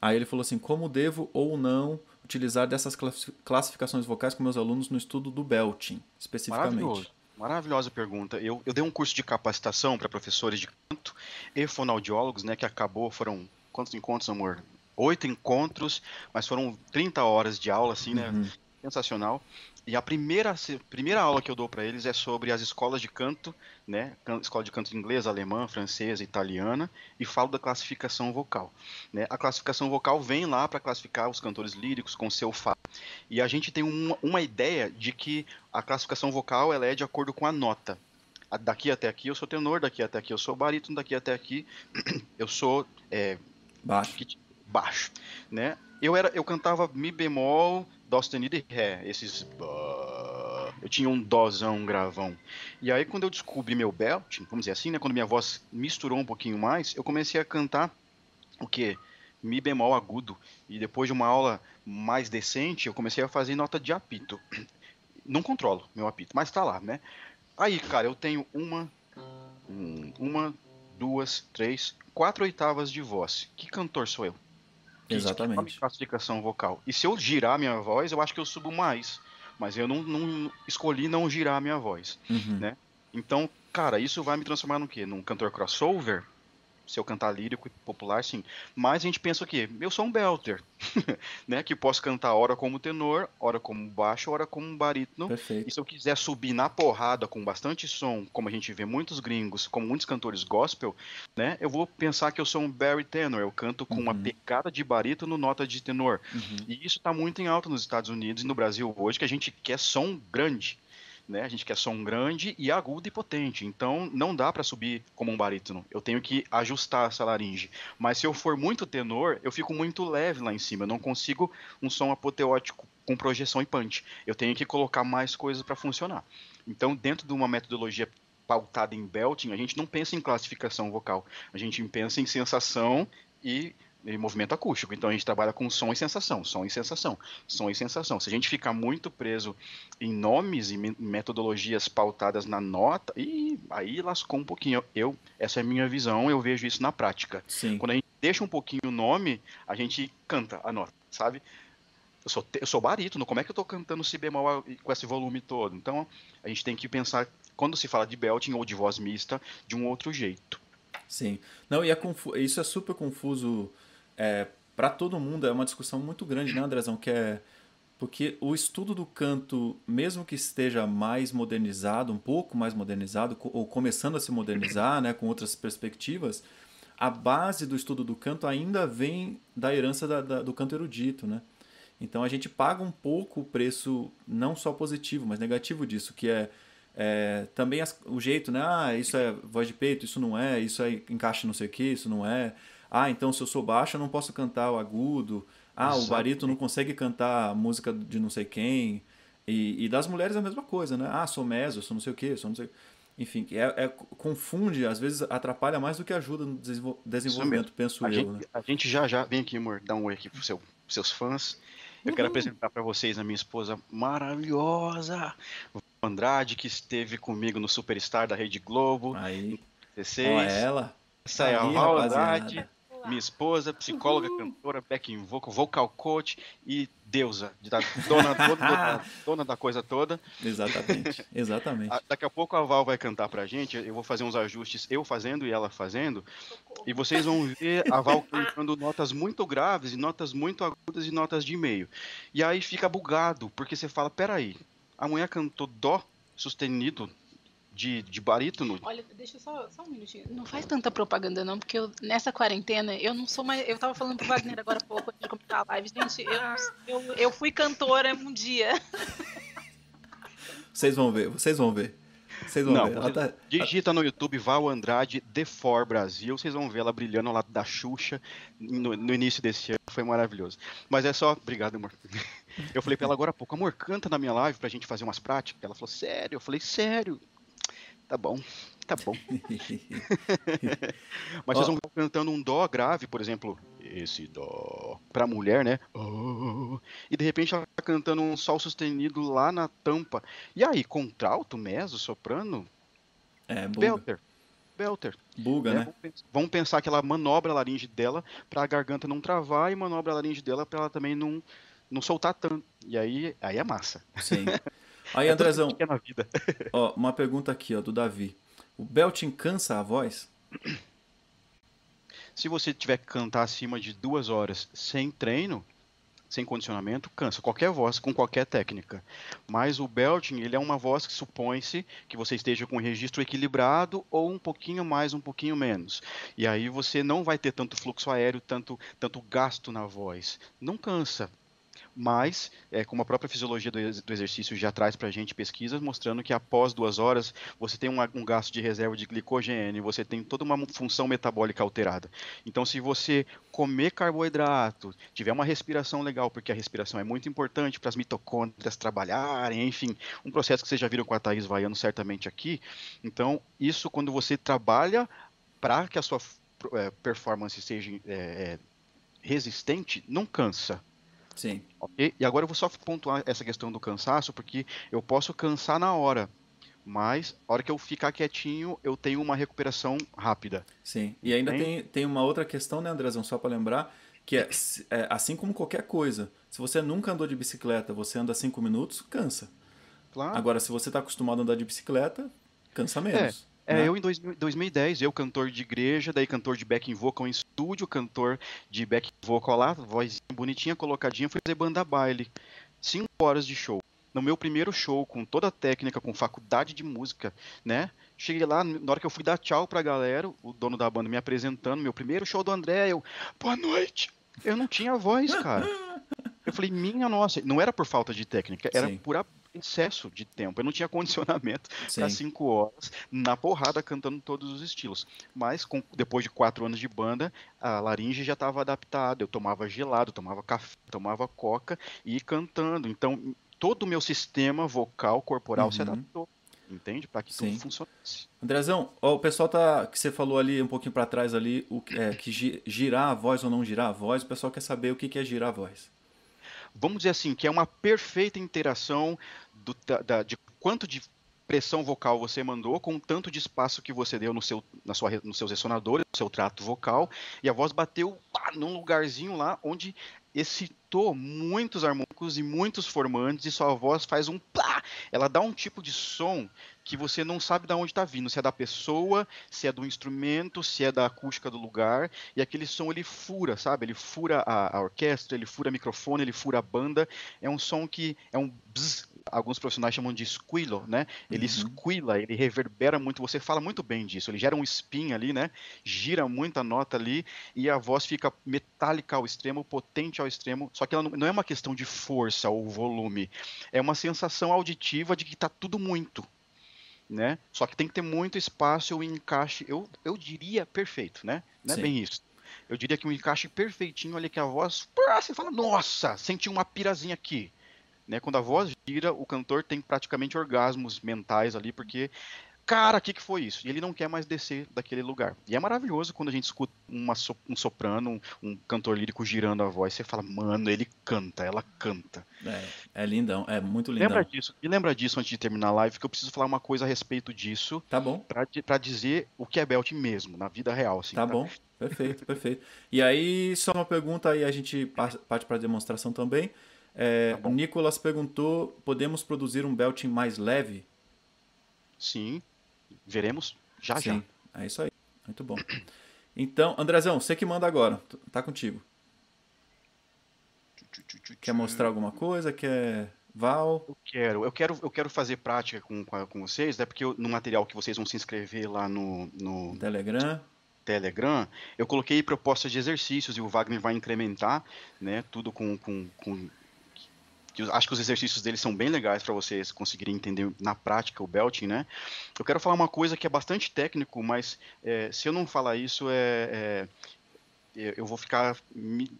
Aí ele falou assim, como devo ou não utilizar dessas classi- classificações vocais com meus alunos no estudo do belting, especificamente? Maravilhoso. Maravilhosa pergunta. Eu, eu dei um curso de capacitação para professores de canto e fonoaudiólogos, né, que acabou, foram quantos encontros, amor? Oito encontros, mas foram 30 horas de aula, assim, né? Uhum. Sensacional. E a primeira, primeira aula que eu dou para eles é sobre as escolas de canto, né? Escola de canto inglesa, alemã, francesa, italiana, e falo da classificação vocal. Né? A classificação vocal vem lá para classificar os cantores líricos com seu fá. E a gente tem uma, uma ideia de que a classificação vocal ela é de acordo com a nota. Daqui até aqui eu sou tenor, daqui até aqui eu sou barítono, daqui até aqui eu sou é, Baixo. que- baixo, né? Eu era, eu cantava mi bemol, dó sustenido e ré, esses eu tinha um dózão, um gravão. E aí quando eu descobri meu belt, vamos dizer assim, né, quando minha voz misturou um pouquinho mais, eu comecei a cantar o quê? Mi bemol agudo. E depois de uma aula mais decente, eu comecei a fazer nota de apito. Não controlo meu apito, mas tá lá, né? Aí, cara, eu tenho uma, uma, duas, três, quatro oitavas de voz. Que cantor sou eu? Exatamente. Que classificação vocal. E se eu girar minha voz, eu acho que eu subo mais. Mas eu não, não escolhi não girar minha voz, uhum. né? Então, cara, isso vai me transformar no quê? Num cantor crossover? Se eu cantar lírico e popular, sim. Mas a gente pensa o quê? Eu sou um belter, né? Que posso cantar hora como tenor, hora como baixo, hora como barítono. Perfeito. E se eu quiser subir na porrada com bastante som, como a gente vê muitos gringos, como muitos cantores gospel, né? Eu vou pensar que eu sou um tenor. eu canto com uhum. uma pegada de barítono, nota de tenor. Uhum. E isso está muito em alta nos Estados Unidos e no Brasil hoje, que a gente quer som grande. Né? A gente quer som grande e agudo e potente. Então não dá para subir como um barítono. Eu tenho que ajustar essa laringe. Mas se eu for muito tenor, eu fico muito leve lá em cima. Eu não consigo um som apoteótico com projeção e punch. Eu tenho que colocar mais coisas para funcionar. Então, dentro de uma metodologia pautada em belting, a gente não pensa em classificação vocal. A gente pensa em sensação e movimento acústico. Então a gente trabalha com som e sensação, som e sensação, som e sensação. Se a gente ficar muito preso em nomes e metodologias pautadas na nota, e aí lascou um pouquinho. Eu, essa é a minha visão, eu vejo isso na prática. Sim. Quando a gente deixa um pouquinho o nome, a gente canta a nota, sabe? Eu sou, eu sou barítono, como é que eu estou cantando si bemol com esse volume todo? Então, a gente tem que pensar, quando se fala de belting ou de voz mista, de um outro jeito. Sim. Não, e é isso é super confuso é, para todo mundo é uma discussão muito grande, né, Andrezão? Que é porque o estudo do canto, mesmo que esteja mais modernizado, um pouco mais modernizado, ou começando a se modernizar, né, com outras perspectivas, a base do estudo do canto ainda vem da herança da, da, do canto erudito, né? Então a gente paga um pouco o preço, não só positivo, mas negativo disso, que é, é também as, o jeito, né? Ah, isso é voz de peito, isso não é, isso é encaixe não sei o que, isso não é. Ah, então se eu sou baixo eu não posso cantar o agudo. Ah, Exato. o barito não consegue cantar música de não sei quem. E, e, das mulheres é a mesma coisa, né? Ah, sou meso, sou não sei o quê, sou não sei... Enfim, é, é, confunde, às vezes atrapalha mais do que ajuda no desenvolvimento, penso a eu. Gente, né? A gente já, já, vem aqui, amor, dá um oi aqui pros seu, seus fãs. Eu uhum. quero apresentar para vocês a minha esposa maravilhosa, Andrade, que esteve comigo no Superstar da Rede Globo. Aí. 16. Olha ela. Essa é a Andrade minha esposa, psicóloga, uhum. cantora, backing vocal, vocal coach e deusa, dona, dona, dona da coisa toda. Exatamente, exatamente. daqui a pouco a Val vai cantar pra gente, eu vou fazer uns ajustes, eu fazendo e ela fazendo, e vocês vão ver a Val cantando notas muito graves e notas muito agudas e notas de meio. E aí fica bugado, porque você fala, peraí, a mulher cantou dó sustenido de, de barítono. Olha, deixa só, só um minutinho. Não faz tanta propaganda, não, porque eu, nessa quarentena eu não sou mais. Eu tava falando pro Wagner agora há pouco, antes de começar a live. Gente, eu, eu, eu fui cantora um dia. Vocês vão ver, vocês vão ver. Vocês vão não, ver. Tá... Digita no YouTube Val Andrade The For Brasil. Vocês vão ver ela brilhando ao lado da Xuxa no, no, início desse ano. Foi maravilhoso. Mas é só. Obrigado, amor. Eu falei pra ela agora há pouco, amor, canta na minha live pra gente fazer umas práticas. Ela falou, sério? Eu falei, sério. Tá bom, tá bom. Mas vocês vão cantando um dó grave, por exemplo, esse dó pra mulher, né? Oh, e de repente ela tá cantando um sol sustenido lá na tampa. E aí, contralto, meso, soprano? É, buga. Belter. Belter. Buga, né? né? Vamos pensar que ela manobra a laringe dela para a garganta não travar e manobra a laringe dela para ela também não, não soltar tanto. E aí, aí é massa. Sim. Aí, é Andrezão, ó, uma pergunta aqui ó, do Davi. O belting cansa a voz? Se você tiver que cantar acima de duas horas sem treino, sem condicionamento, cansa. Qualquer voz, com qualquer técnica. Mas o belting, ele é uma voz que supõe-se que você esteja com o registro equilibrado ou um pouquinho mais, um pouquinho menos. E aí você não vai ter tanto fluxo aéreo, tanto, tanto gasto na voz. Não cansa. Mas, é, como a própria fisiologia do, do exercício já traz para a gente pesquisas mostrando que após duas horas você tem um, um, gasto de reserva de glicogênio, você tem toda uma função metabólica alterada. Então, se você comer carboidrato, tiver uma respiração legal, porque a respiração é muito importante para as mitocôndrias trabalharem, enfim, um processo que vocês já viram com a Thaís Vaiano certamente aqui. Então, isso quando você trabalha para que a sua é, performance seja é, é resistente, não cansa. Sim. Okay? E agora eu vou só pontuar essa questão do cansaço, porque eu posso cansar na hora, mas a hora que eu ficar quietinho, eu tenho uma recuperação rápida. Sim. E ainda tem, tem uma outra questão, né, Andrezão, só para lembrar, que é, é, assim como qualquer coisa, se você nunca andou de bicicleta, você anda cinco minutos, cansa. Claro. Agora, se você está acostumado a andar de bicicleta, cansa menos. É, né? eu em dois, 2010, eu cantor de igreja, daí cantor de backing vocal em estúdio, cantor de backing vocal lá, voz bonitinha, colocadinha, fui fazer banda baile. Cinco horas de show. No meu primeiro show, com toda a técnica, com faculdade de música, né? Cheguei lá, na hora que eu fui dar tchau pra galera, o dono da banda me apresentando, meu primeiro show do André, eu, boa noite. Eu não tinha voz, cara. Eu falei, minha nossa, não era por falta de técnica, era Sim. por excesso de tempo. Eu não tinha condicionamento para cinco horas na porrada cantando todos os estilos. Mas com, depois de quatro anos de banda, a laringe já estava adaptada. Eu tomava gelado, tomava café, tomava coca e ia cantando. Então todo o meu sistema vocal corporal uhum. se adaptou entende? Para que Sim. tudo funcionasse. Andrezão, ó, o pessoal tá que você falou ali um pouquinho para trás ali, o é, que girar a voz ou não girar a voz, o pessoal quer saber o que é girar a voz vamos dizer assim, que é uma perfeita interação do, da, de quanto de pressão vocal você mandou com o tanto de espaço que você deu no seu, na sua, nos seus ressonadores, no seu trato vocal, e a voz bateu pá, num lugarzinho lá onde excitou muitos harmônicos e muitos formantes, e sua voz faz um pá! Ela dá um tipo de som que você não sabe de onde está vindo, se é da pessoa, se é do instrumento, se é da acústica do lugar, e aquele som ele fura, sabe? Ele fura a, a orquestra, ele fura o microfone, ele fura a banda. É um som que é um bzz, alguns profissionais chamam de squilo, né? Ele uhum. squila, ele reverbera muito. Você fala muito bem disso. Ele gera um spin ali, né? Gira muita nota ali e a voz fica metálica ao extremo, potente ao extremo. Só que ela não é uma questão de força ou volume. É uma sensação auditiva de que está tudo muito né? Só que tem que ter muito espaço e encaixe, eu, eu diria perfeito, né? Não é Sim. bem isso. Eu diria que um encaixe perfeitinho ali que a voz, você fala, nossa, senti uma pirazinha aqui. Né? Quando a voz gira, o cantor tem praticamente orgasmos mentais ali, porque cara, o que, que foi isso? E ele não quer mais descer daquele lugar. E é maravilhoso quando a gente escuta uma um soprano, um, um, cantor lírico girando a voz, você fala, mano, ele canta, ela canta. É, é lindão, é muito lindão. Lembra disso, e lembra disso antes de terminar a live, que eu preciso falar uma coisa a respeito disso. Tá bom. Pra, pra dizer o que é Belt mesmo, na vida real. Assim, tá, tá bom, perfeito, perfeito. E aí, só uma pergunta aí, a gente parte para demonstração também. É, tá Nicolas perguntou: podemos produzir um belting mais leve? Sim, veremos já Sim, já. É isso aí. Muito bom. Então, Andrezão, você que manda agora. Tá contigo. Quer mostrar alguma coisa? Quer. Val? Eu quero, eu quero, eu quero fazer prática com, com vocês, né? Porque eu, no material que vocês vão se inscrever lá no, no Telegram. Telegram, eu coloquei propostas de exercícios e o Wagner vai incrementar, né? Tudo com, com, com que acho que os exercícios dele são bem legais para vocês conseguirem entender na prática o belting, né? Eu quero falar uma coisa que é bastante técnico, mas é, se eu não falar isso, é, é, eu vou ficar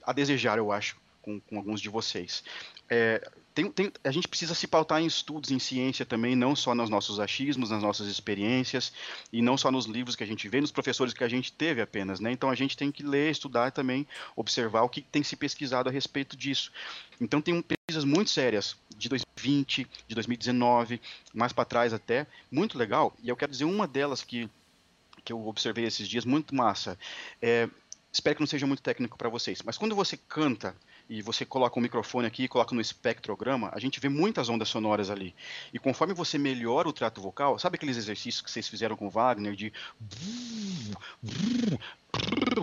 a desejar, eu acho, com, com alguns de vocês. É, tem, tem, a gente precisa se pautar em estudos, em ciência também, não só nos nossos achismos, nas nossas experiências, e não só nos livros que a gente vê, nos professores que a gente teve apenas, né? Então a gente tem que ler, estudar também, observar o que tem se pesquisado a respeito disso. Então tem pesquisas muito sérias, de 2020, de 2019, mais para trás até, muito legal, e eu quero dizer uma delas que, que eu observei esses dias, muito massa. É, espero que não seja muito técnico para vocês, mas quando você canta e você coloca um microfone aqui, coloca no espectrograma, a gente vê muitas ondas sonoras ali. E conforme você melhora o trato vocal, sabe aqueles exercícios que vocês fizeram com o Wagner de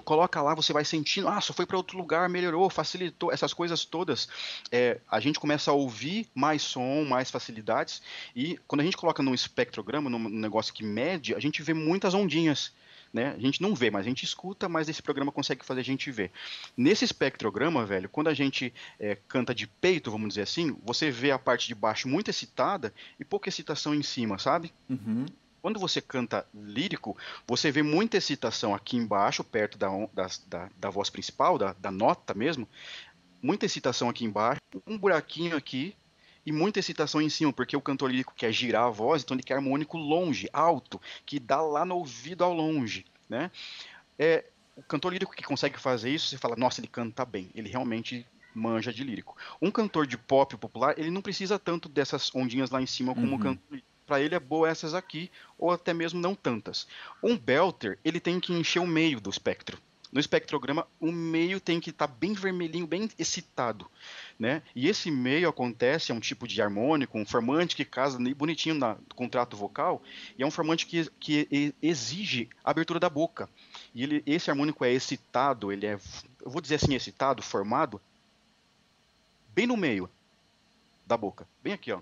coloca lá, você vai sentindo, ah, só foi para outro lugar, melhorou, facilitou, essas coisas todas. É, a gente começa a ouvir mais som, mais facilidades, e quando a gente coloca num espectrograma, num negócio que mede, a gente vê muitas ondinhas né? A gente não vê, mas a gente escuta, mas esse programa consegue fazer a gente ver. Nesse espectrograma, velho, quando a gente é, canta de peito, vamos dizer assim, você vê a parte de baixo muito excitada e pouca excitação em cima, sabe? Uhum. Quando você canta lírico, você vê muita excitação aqui embaixo, perto da, da, da, da voz principal, da, da nota mesmo. Muita excitação aqui embaixo, um buraquinho aqui, e muita excitação em cima, porque o cantor lírico quer girar a voz, então ele quer harmônico longe, alto, que dá lá no ouvido ao longe, né? É, o cantor lírico que consegue fazer isso, você fala, nossa, ele canta bem, ele realmente manja de lírico. Um cantor de pop popular, ele não precisa tanto dessas ondinhas lá em cima como uhum. um cantor para ele é boa essas aqui, ou até mesmo não tantas. Um belter, ele tem que encher o meio do espectro. No espectrograma, o meio tem que estar tá bem vermelhinho, bem excitado. Né? E esse meio acontece, é um tipo de harmônico, um formante que casa bonitinho no contrato vocal, e é um formante que, que exige a abertura da boca. E ele, esse harmônico é excitado, ele é, eu vou dizer assim, excitado, formado, bem no meio da boca, bem aqui, ó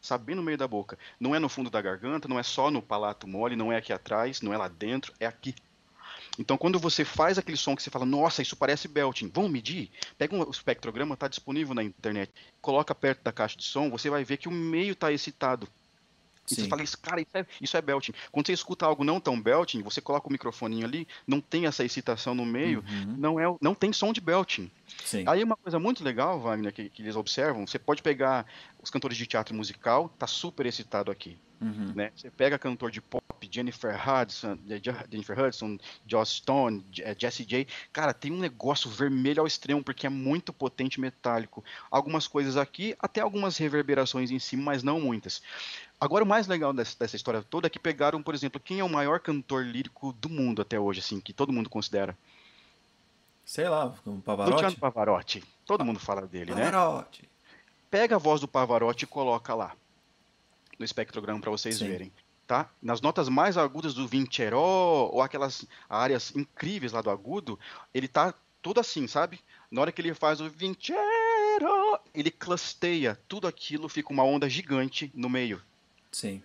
sabe, bem no meio da boca. Não é no fundo da garganta, não é só no palato mole, não é aqui atrás, não é lá dentro, é aqui. Então, quando você faz aquele som que você fala, nossa, isso parece belting, vamos medir? Pega um espectrograma, está disponível na internet, coloca perto da caixa de som, você vai ver que o meio está excitado. E você fala, cara, isso é, isso é belting. Quando você escuta algo não tão belting, você coloca o microfoninho ali, não tem essa excitação no meio, uhum. não, é, não tem som de belting. Sim. Aí uma coisa muito legal, Wagner, que, que, eles observam, você pode pegar os cantores de teatro musical, tá super excitado aqui. Uhum. Né? Você pega cantor de pop, Jennifer Hudson, Jennifer Hudson, Joss Stone, eh, Jesse J. Cara, tem um negócio vermelho ao extremo, porque é muito potente metálico. Algumas coisas aqui, até algumas reverberações em cima, mas não muitas. Agora, o mais legal dessa, dessa, história toda é que pegaram, por exemplo, quem é o maior cantor lírico do mundo até hoje, assim, que todo mundo considera. Sei lá, o Pavarotti? Luciano Pavarotti. Todo mundo fala dele, Pavarotti. né? Pavarotti. Pega a voz do Pavarotti e coloca lá no espectrograma para vocês Sim. verem. Tá? Nas notas mais agudas do Vinceró, ou aquelas áreas incríveis lá do agudo, ele tá todo assim, sabe? Na hora que ele faz o Vinceró, ele clusteia, tudo aquilo fica uma onda gigante no meio. Sim.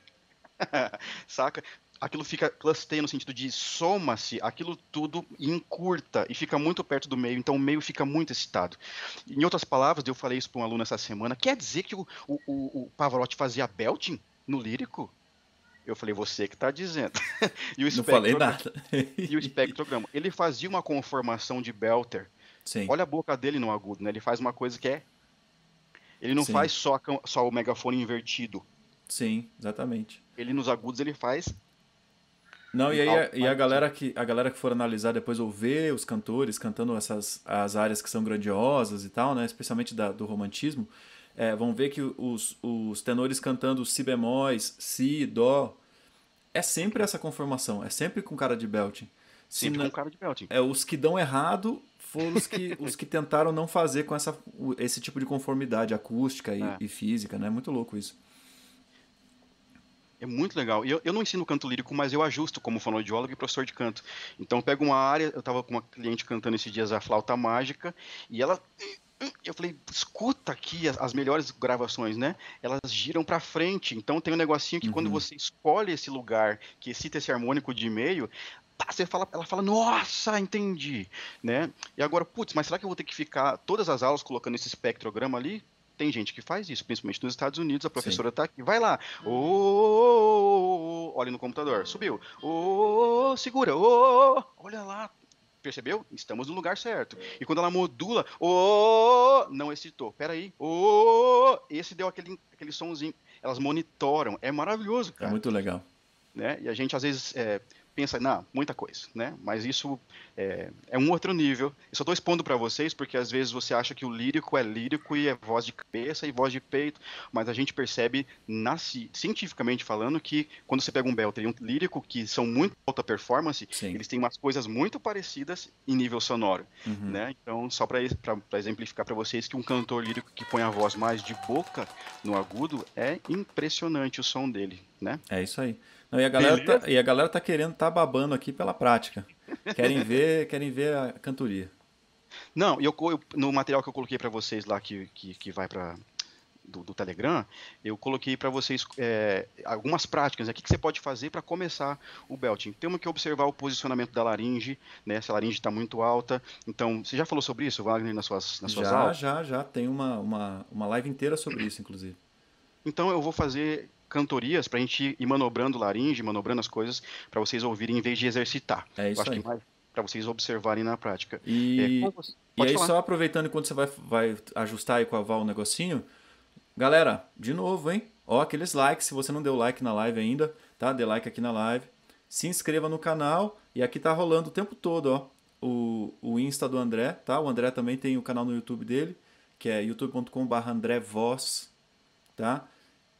Saca? Aquilo fica clusteia no sentido de soma-se aquilo tudo e encurta e fica muito perto do meio, então o meio fica muito excitado. Em outras palavras, eu falei isso para um aluno essa semana, quer dizer que o, o, o Pavarotti fazia belting no lírico? Eu falei, você que está dizendo. e o Não falei nada. e o espectrograma. Ele fazia uma conformação de belter. Sim. Olha a boca dele no agudo, né? Ele faz uma coisa que é. Ele não Sim. faz só, só o megafone invertido. Sim, exatamente. Ele nos agudos ele faz. Não, e aí a, e a galera que a galera que for analisar depois ou ver os cantores cantando essas as áreas que são grandiosas e tal, né, especialmente da, do romantismo, é, vão ver que os, os tenores cantando si bemóis, si, dó, é sempre essa conformação, é sempre com cara de belting. Sempre não, com cara de belting. É, os que dão errado foram os que, os que tentaram não fazer com essa, esse tipo de conformidade acústica e, é. e física, né? Muito louco isso. É muito legal. Eu, eu não ensino canto lírico, mas eu ajusto como fonoaudiólogo e professor de canto. Então eu pego uma área, eu estava com uma cliente cantando esses dias a flauta mágica, e ela eu falei, escuta aqui as, as, melhores gravações, né? Elas giram para frente. Então tem um negocinho que uhum. quando você escolhe esse lugar que excita esse harmônico de meio, tá, você fala, ela fala, nossa, entendi, né? E agora, putz, mas será que eu vou ter que ficar todas as aulas colocando esse espectrograma ali? Tem gente que faz isso, principalmente nos Estados Unidos. A professora está aqui, vai lá. Oh, olha no computador, subiu. Oh, segura. Oh, olha lá. Percebeu? Estamos no lugar certo. E quando ela modula, oh, não excitou. Peraí. Oh, esse deu aquele, aquele somzinho. Elas monitoram. É maravilhoso, cara. É muito legal. Né? E a gente às vezes é, pensa, não, muita coisa, né? Mas isso é, é um outro nível. Eu só estou expondo para vocês porque às vezes você acha que o lírico é lírico e é voz de cabeça e voz de peito, mas a gente percebe nasce, cientificamente falando que quando você pega um belter e um lírico que são muito alta performance, Sim. eles têm umas coisas muito parecidas em nível sonoro, uhum. né? Então, só para exemplificar para vocês que um cantor lírico que põe a voz mais de boca no agudo é impressionante o som dele, né? É isso aí. Não, e, a galera tá, e a galera tá querendo, tá babando aqui pela prática. Querem ver, querem ver a cantoria. Não, eu, eu no material que eu coloquei para vocês lá que, que, que vai para do, do Telegram, eu coloquei para vocês é, algumas práticas aqui que você pode fazer para começar o belting. Temos que observar o posicionamento da laringe, né? Se a laringe está muito alta. Então, você já falou sobre isso, Wagner, nas suas, nas suas já, aulas? Já, já, já. Tem uma, uma, uma live inteira sobre isso, inclusive. Então, eu vou fazer cantorias para a gente ir manobrando laringe, manobrando as coisas para vocês ouvirem em vez de exercitar. É isso eu acho aí. que mais para vocês observarem na prática. E, É, e aí, falar. só aproveitando enquanto você vai, vai ajustar aí com a Val o negocinho, galera, de novo, hein? Ó, aqueles likes, se você não deu like na live ainda, tá? Dê like aqui na live. Se inscreva no canal e aqui tá rolando o tempo todo, ó, o, o Insta do André, tá? O André também tem o canal no YouTube dele, que é youtube.com.br André Voz, tá?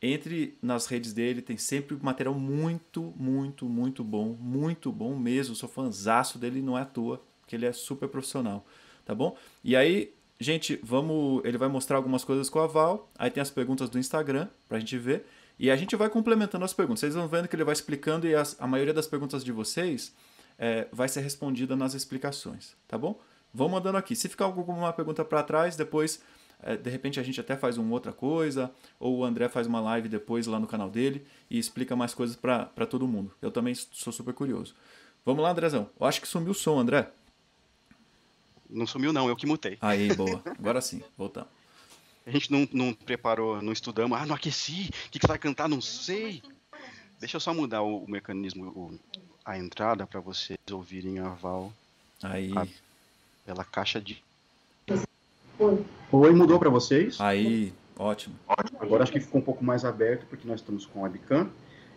Entre nas redes dele, tem sempre material muito, muito, muito bom, muito bom mesmo. Sou fãzaço dele, não é à toa, porque ele é super profissional, tá bom? E aí, gente, vamos, ele vai mostrar algumas coisas com a Val, aí tem as perguntas do Instagram pra gente ver, e a gente vai complementando as perguntas. Vocês vão vendo que ele vai explicando e as- a maioria das perguntas de vocês é, vai ser respondida nas explicações, tá bom? Vão mandando aqui. Se ficar alguma pergunta para trás, depois, de repente, a gente até faz uma outra coisa, ou o André faz uma live depois lá no canal dele e explica mais coisas para todo mundo. Eu também sou super curioso. Vamos lá, Andrezão. Eu acho que sumiu o som, André. Não sumiu não, eu que mutei. Aí, boa. Agora sim, voltamos. A gente não, não preparou, não estudamos. Ah, não aqueci. O que, que você vai cantar? Não sei. Deixa eu só mudar o, o mecanismo, o- a entrada para vocês ouvirem a Val Aí, Ah. pela caixa de. Oi, mudou para vocês? aí, ótimo. Agora acho que ficou um pouco mais aberto porque nós estamos com webcam.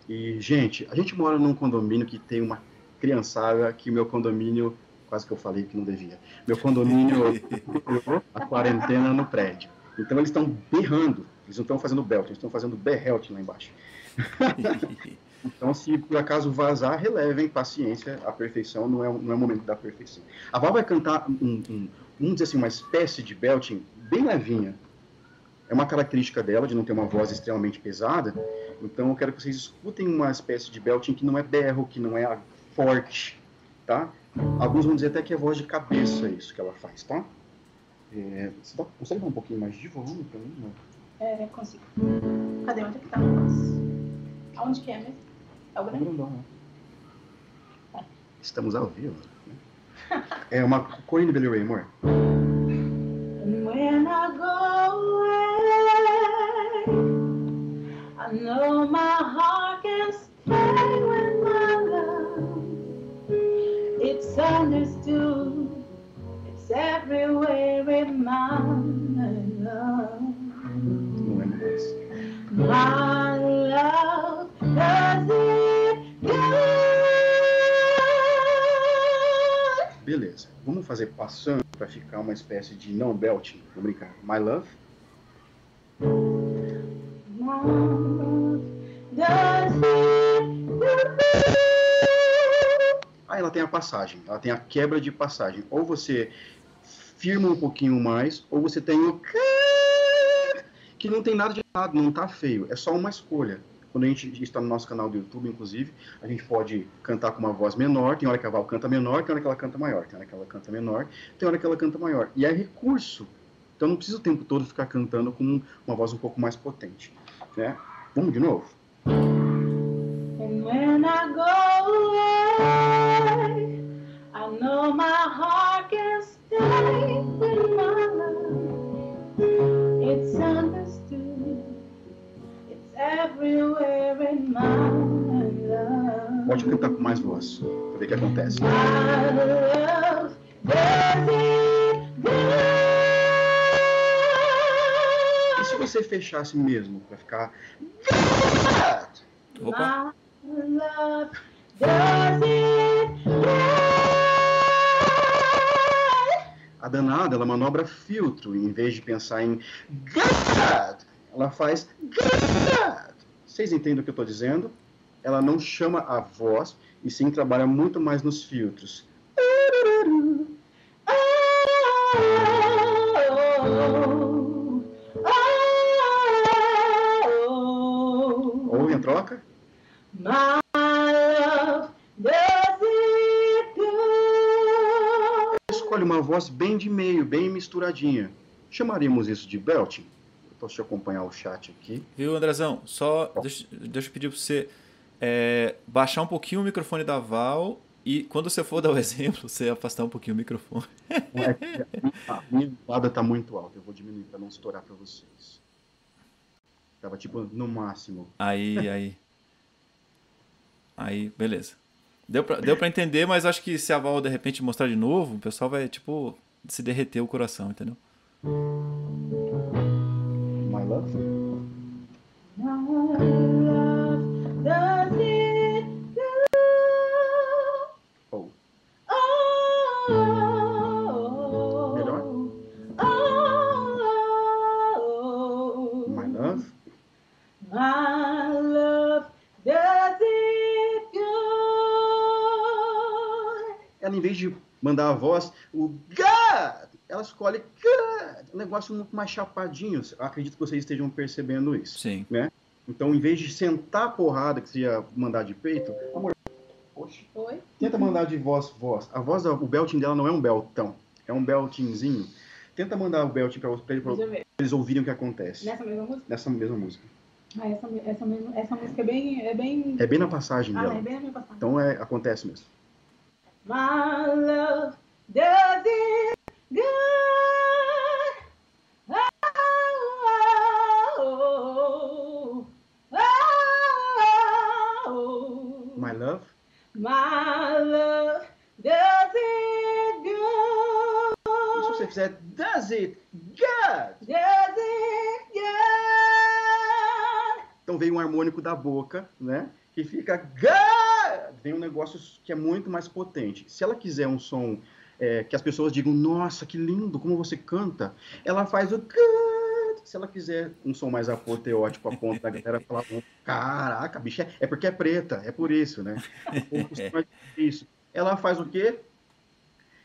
E, gente, a gente mora num condomínio que tem uma criançada que o meu condomínio, quase que eu falei que não devia. Meu condomínio a quarentena no prédio. Então eles estão berrando. Eles não estão fazendo belt, eles estão fazendo berrelt lá embaixo. Então, se por acaso vazar, relevem, paciência, a perfeição não é, não é o momento da perfeição. A Val vai cantar um, um, vamos dizer assim, uma espécie de belting bem levinha. É uma característica dela de não ter uma voz extremamente pesada. Então, eu quero que vocês escutem uma espécie de belting que não é berro, que não é forte, tá? Alguns vão dizer até que é voz de cabeça isso que ela faz, tá? É, você dá, consegue dar um pouquinho mais de volume pra mim? Não? É, consigo. Cadê? Onde é que tá o negócio? Aonde que é mesmo? É o Tá grandão, né? Estamos ao vivo. É uma Corinne Billy Ray. And when I go away, I know my heart can stay with my love. It's understood, it's everywhere in my love. Lembro mais. My Vamos fazer passando para ficar uma espécie de não belting. Vou brincar. My love. Aí ela tem a passagem. Ela tem a quebra de passagem. Ou você firma um pouquinho mais, ou você tem o que não tem nada de errado, não tá feio. É só uma escolha. Quando a gente está no nosso canal do YouTube, inclusive, a gente pode cantar com uma voz menor, tem hora que a Val canta menor, tem hora que ela canta maior, tem hora que ela canta menor, tem hora que ela canta maior. E é recurso. Então não precisa o tempo todo ficar cantando com uma voz um pouco mais potente. Né? Vamos de novo? And when I go away, I know my heart can stay Pode cantar com mais voz, pra ver o que acontece. E se você fechasse mesmo, pra ficar. Opa. A danada, ela manobra filtro, em vez de pensar em God, ela faz God. Vocês entendem o que eu estou dizendo? Ela não chama a voz, e sim trabalha muito mais nos filtros. Ouve a troca? Escolhe uma voz bem de meio, bem misturadinha. Chamaríamos isso de belting? Deixa eu acompanhar o chat aqui. Viu, Andrezão? Só deixa, deixa eu pedir para você é, baixar um pouquinho o microfone da Val e quando você for dar o exemplo, você afastar um pouquinho o microfone. a minha entrada está muito alta. Eu vou diminuir para não estourar para vocês. Tava tipo no máximo. Aí, aí. Aí, beleza. Deu pra, deu pra entender, mas acho que se a Val de repente mostrar de novo, o pessoal vai, tipo, se derreter o coração, entendeu? My love? Oh. Melhor? My love? My love does it good. Ela, em vez de mandar a voz, o God, ela escolhe God. Um negócio muito mais chapadinho. Acredito que vocês estejam percebendo isso. Sim. Né? Então, em vez de sentar a porrada que você ia mandar de peito, amor, poxa, Oi? tenta mandar de voz, voz. A voz, o belting dela não é um beltão, é um beltingzinho. Tenta mandar o belting para eles ouvirem o que acontece Nessa mesma música? nessa mesma música. Ah, essa, essa, mesma, essa música é bem. É bem... É bem na passagem Ah, dela. é bem na minha passagem. Então é, acontece mesmo. My love does it good. Love, My love does it good. se você fizer Does it good? Does it good. Então vem um harmônico da boca, né? Que fica good. Vem um negócio que é muito mais potente. Se ela quiser um som é, que as pessoas digam, nossa, que lindo, como você canta, ela faz o good. Se ela quiser um som mais apoteótico, a ponto da galera falar, caraca, bicha, é, é porque é preta, é por isso, né? Costuma isso. Ela faz o quê?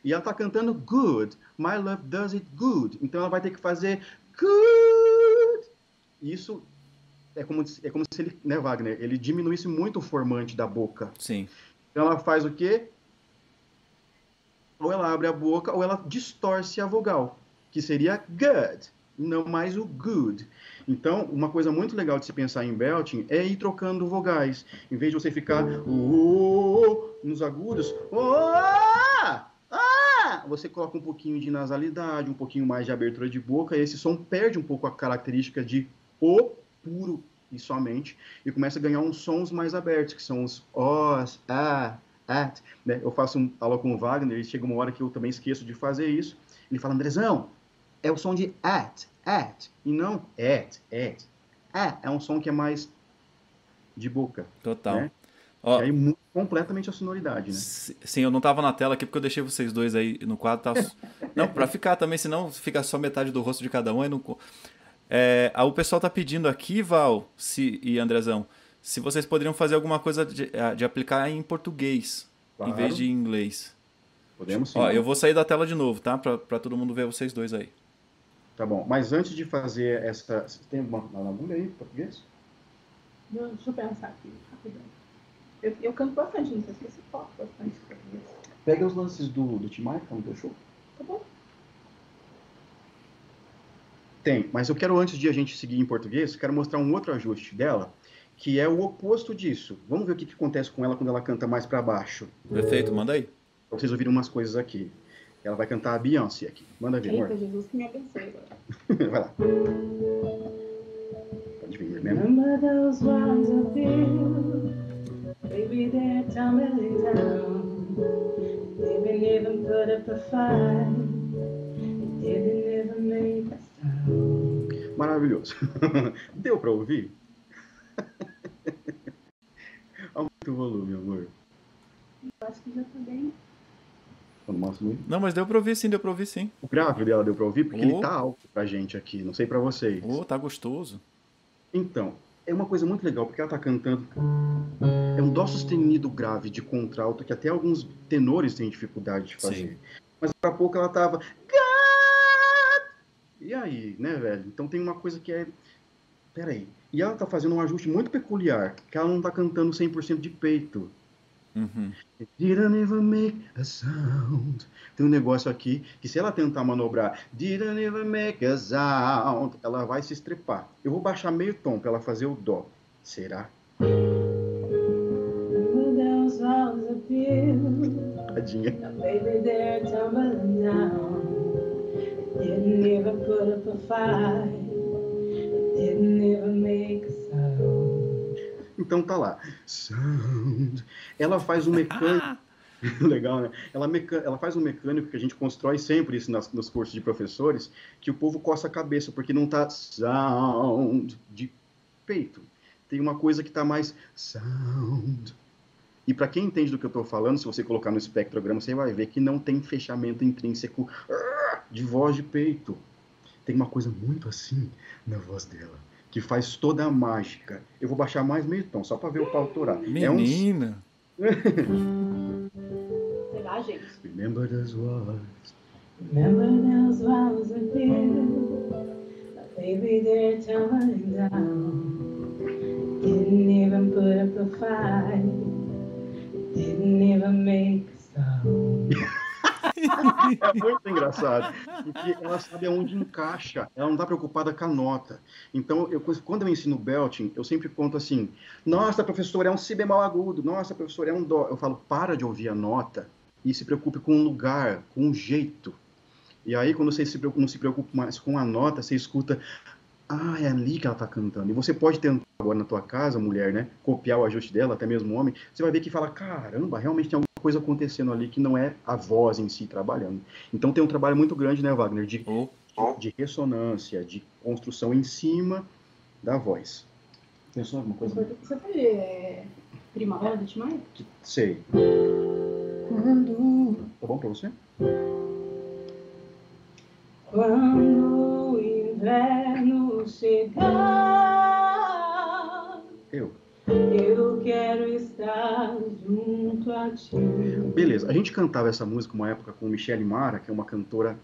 E ela tá cantando good. My love does it good. Então ela vai ter que fazer good. Isso é como, é como se ele, né, Wagner, ele diminuísse muito o formante da boca. Sim. Então ela faz o quê? Ou ela abre a boca ou ela distorce a vogal, que seria good, não mais o good. Então, uma coisa muito legal de se pensar em belting é ir trocando vogais. Em vez de você ficar "oh", nos agudos, "oh", ah, ah, você coloca um pouquinho de nasalidade, um pouquinho mais de abertura de boca, e esse som perde um pouco a característica de o puro e somente, e começa a ganhar uns sons mais abertos, que são os os, a, at. Né? Eu faço um, aula com o Wagner e chega uma hora que eu também esqueço de fazer isso. Ele fala, Andrezão, é o som de at, at, e não at, at. É, é um som que é mais de boca. Total. Né? Ó, E aí muda completamente a sonoridade, né? Sim, eu não tava na tela aqui porque eu deixei vocês dois aí no quadro. Não, pra ficar também, senão fica só metade do rosto de cada um. Aí não... é, o pessoal tá pedindo aqui, Val se, e Andrezão, se vocês poderiam fazer alguma coisa de, de aplicar em português, em Claro. vez de em inglês. Podemos sim. Ó, eu vou sair da tela de novo, tá? Pra todo mundo ver vocês dois aí. Tá bom. Mas antes de fazer essa. Você tem uma uma agulha aí em português? Deixa eu pensar aqui, rapidão. Eu, eu canto bastante, não sei se você toca bastante português. Pega os lances do, do Tim Maia, no teu show. Tá bom? Tem, mas eu quero, antes de a gente seguir em português, quero mostrar um outro ajuste dela, que é o oposto disso. Vamos ver o que, que acontece com ela quando ela canta mais para baixo. Perfeito, manda aí. Pra vocês ouvirem umas coisas aqui. Ela vai cantar a Beyoncé aqui. Manda ver, Eita, amor. Jesus que me abençoe agora. vai lá. Pode vir, mesmo. Remember those of beer? Baby, they're tumbling down. Didn't even put up a fight. Didn't even make a sound. Maravilhoso. Deu pra ouvir? Aumenta o volume, amor. Eu acho que já tá bem. Mostro muito. Não, mas deu pra ouvir sim, deu pra ouvir sim. O grave dela deu pra ouvir porque Oh. ele tá alto pra gente aqui. Não sei pra vocês. Ô, tá gostoso. Então, é uma coisa muito legal, porque ela tá cantando. É um dó sustenido grave de contralto que até alguns tenores têm dificuldade de fazer. Sim. Mas daqui a pouco ela tava. God! E aí, né, velho? Então tem uma coisa que é. Peraí. E ela tá fazendo um ajuste muito peculiar, que ela não tá cantando 100% de peito. Uhum. Didn't even make a sound. Tem um negócio aqui que se ela tentar manobrar Didn't even make a sound, ela vai se estrepar. Eu vou baixar meio tom para ela fazer o dó. Será? Tadinha. Didn't even put up a fight. Didn't even. Então tá lá. Sound. Ela faz um mecânico. Legal, né? Ela, meca... ela faz um mecânico que a gente constrói sempre isso nas, nos cursos de professores, que o povo coça a cabeça, porque não tá sound de peito. Tem uma coisa que tá mais sound. E para quem entende do que eu estou falando, se você colocar no espectrograma, você vai ver que não tem fechamento intrínseco ah, de voz de peito. Tem uma coisa muito assim na voz dela, que faz toda a mágica. Eu vou baixar mais meio tom, só para ver o pau torar. É um Menina. Será, gente? Remember those words. Remember those walls of you. Baby, they're tumbling down. Didn't even put up a fight. Didn't even make. É muito engraçado, porque ela sabe aonde encaixa, ela não está preocupada com a nota. Então, eu, quando eu ensino belting, eu sempre conto assim: nossa, professor, é um si bemol agudo, nossa, professor, é um dó. Eu falo, para de ouvir a nota e se preocupe com o lugar, com o jeito. E aí, quando você se preocupa, não se preocupa mais com a nota, você escuta, ah, é ali que ela está cantando. E você pode tentar agora na tua casa, mulher, né, copiar o ajuste dela, até mesmo homem, você vai ver que fala, caramba, realmente tem alguma coisa acontecendo ali que não é a voz em si trabalhando. Então tem um trabalho muito grande, né, Wagner, de, Oh, de ressonância, de construção em cima da voz. Pensou alguma coisa? Você foi é, Primavera do Timaya? Sei. Quando... Tá bom pra você? Quando o inverno chegar, Eu. quero estar junto a ti. Beleza, a gente cantava essa música uma época com Michelle Mara, que é uma cantora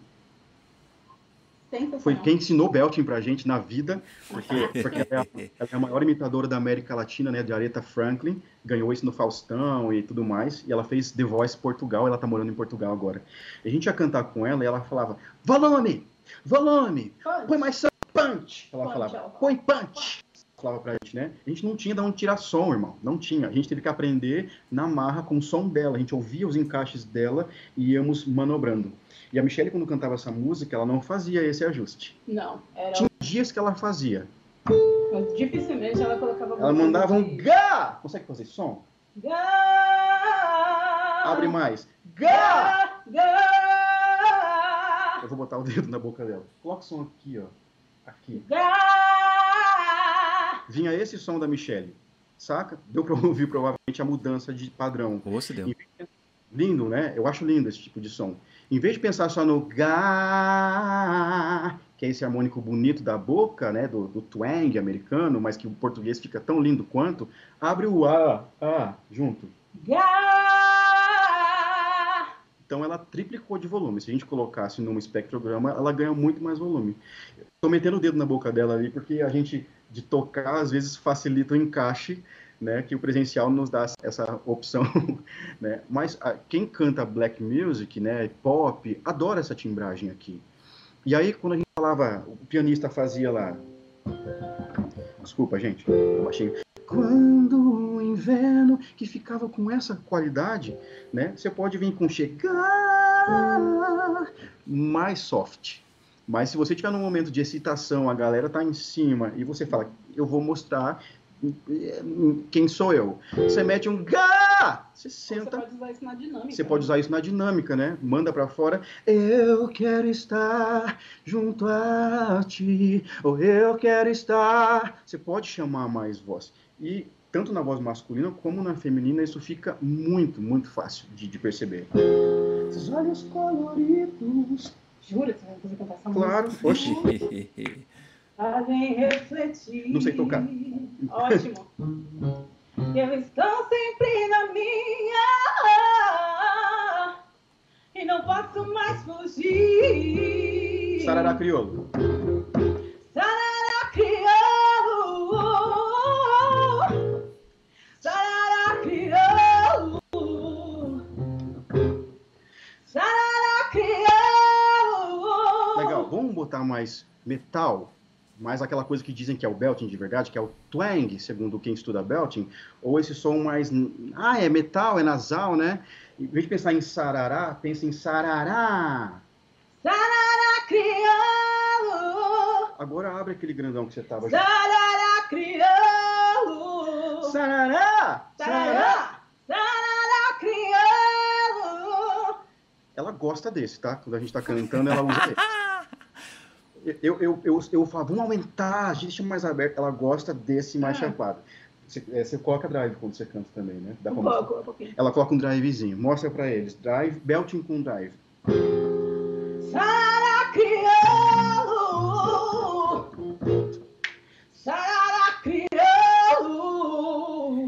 foi quem ensinou belting pra gente na vida, porque, porque ela, é a, ela é a maior imitadora da América Latina, né, de Aretha Franklin, ganhou isso no Faustão e tudo mais, e ela fez The Voice Portugal, ela tá morando em Portugal agora. A gente ia cantar com ela e ela falava, volume, volume, põe mais punch, ela Punch, falava, põe punch, falava pra gente, né? A gente não tinha de onde tirar som, irmão, não tinha, a gente teve que aprender na marra com o som dela, a gente ouvia os encaixes dela e íamos manobrando. E a Michelle, quando cantava essa música, ela não fazia esse ajuste. Não, era. Tinha dias que ela fazia. Mas dificilmente ela colocava. Ela mandava um gá! Consegue fazer som? Gá, Abre mais. Gá! gá, Eu vou botar o dedo na boca dela. Coloca o som aqui, ó. Aqui. gá. Vinha esse som da Michelle. Saca? Deu pra ouvir provavelmente a mudança de padrão. Ô, se deu. Lindo, né? Eu acho lindo esse tipo de som. Em vez de pensar só no gá, que é esse harmônico bonito da boca, né? Do, do twang americano, mas que o português fica tão lindo quanto, abre o a, a junto. Gá. Então ela triplicou de volume. Se a gente colocasse num espectrograma, ela ganha muito mais volume. Estou metendo o dedo na boca dela ali porque a gente de tocar às vezes facilita o encaixe, né? Que o presencial nos dá essa opção, né? Mas a- quem canta black music, né? Pop, adora essa timbragem aqui. E aí quando a gente falava, o pianista fazia lá. Desculpa, gente, baixei. Quando o inverno que ficava com essa qualidade, né? Você pode vir com chegar mais soft. Mas se você tiver num momento de excitação, a galera tá em cima e você fala, eu vou mostrar eh, quem sou eu. Você mete um gá, você Você senta, pode usar isso na dinâmica. você pode usar isso na dinâmica, né? Manda pra fora. Eu quero estar junto a ti. Ou eu quero estar. Você pode chamar mais voz. E tanto na voz masculina como na feminina, isso fica muito, muito fácil de, de perceber. Esses olhos coloridos. Jura que você vai fazer cantar essa Claro, oxi. Fazem refletir. Não sei tocar. Ótimo. Eu estou sempre na minha e não posso mais fugir. Sarará crioulo. Mais metal, mais aquela coisa que dizem que é o belting de verdade, que é o twang, segundo quem estuda belting, ou esse som mais, ah, é metal, é nasal, né? Em vez de pensar em sarará, pensa em sarará. Sarará crioulo, Agora abre aquele grandão que você tava. sarará crioulo, Sarará! sarará, sarará crioulo. Ela gosta desse, tá? Quando a gente tá cantando, ela usa esse. Eu, eu, eu, eu falo, vamos aumentar, a gente deixa mais aberto. Ela gosta desse mais Ah. chapado. Você, é, você coloca drive quando você canta também, né? Dá Um pouco, um pouquinho. Ela coloca um drivezinho. Mostra pra eles. Drive, belting com drive. Sarará crioulo, sarará crioulo.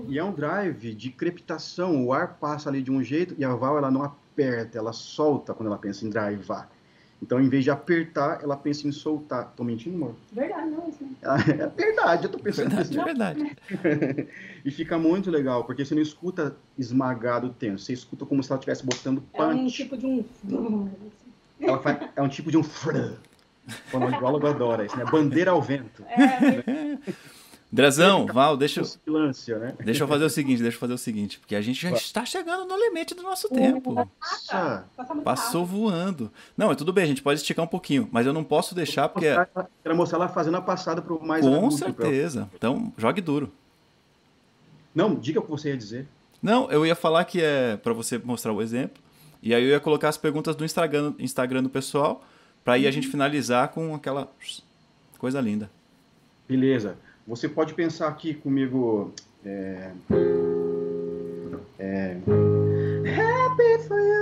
E é um drive de crepitação. O ar passa ali de um jeito e a Val ela não aperta, ela solta quando ela pensa em drivar. Então, em vez de apertar, ela pensa em soltar. Tô mentindo, amor? Verdade, não é isso. né? É verdade, eu tô pensando Verdade, nisso. é verdade. E fica muito legal, porque você não escuta esmagado tenso, você escuta como se ela estivesse botando É um punch. tipo de um. Ela faz, é um tipo de um. O fonoaudiólogo adora isso, né? Bandeira ao vento. É, Drezão, Val, deixa, eu- né? deixa eu fazer o seguinte, deixa eu fazer o seguinte, porque a gente já está chegando no limite do nosso tempo. Nossa! passa muito Passou rápido. voando. Não, é tudo bem, a gente pode esticar um pouquinho, mas eu não posso deixar porque Quero mostrar ela fazendo a passada pro mais com agudo, pra- certeza. Então, jogue duro. Não, diga o que você ia dizer. Não, eu ia falar que é pra você mostrar o exemplo. E aí eu ia colocar as perguntas do Instagram, Instagram do pessoal, pra aí a gente finalizar com aquela coisa linda. Beleza. Você pode pensar aqui comigo. É... É... Happy for you.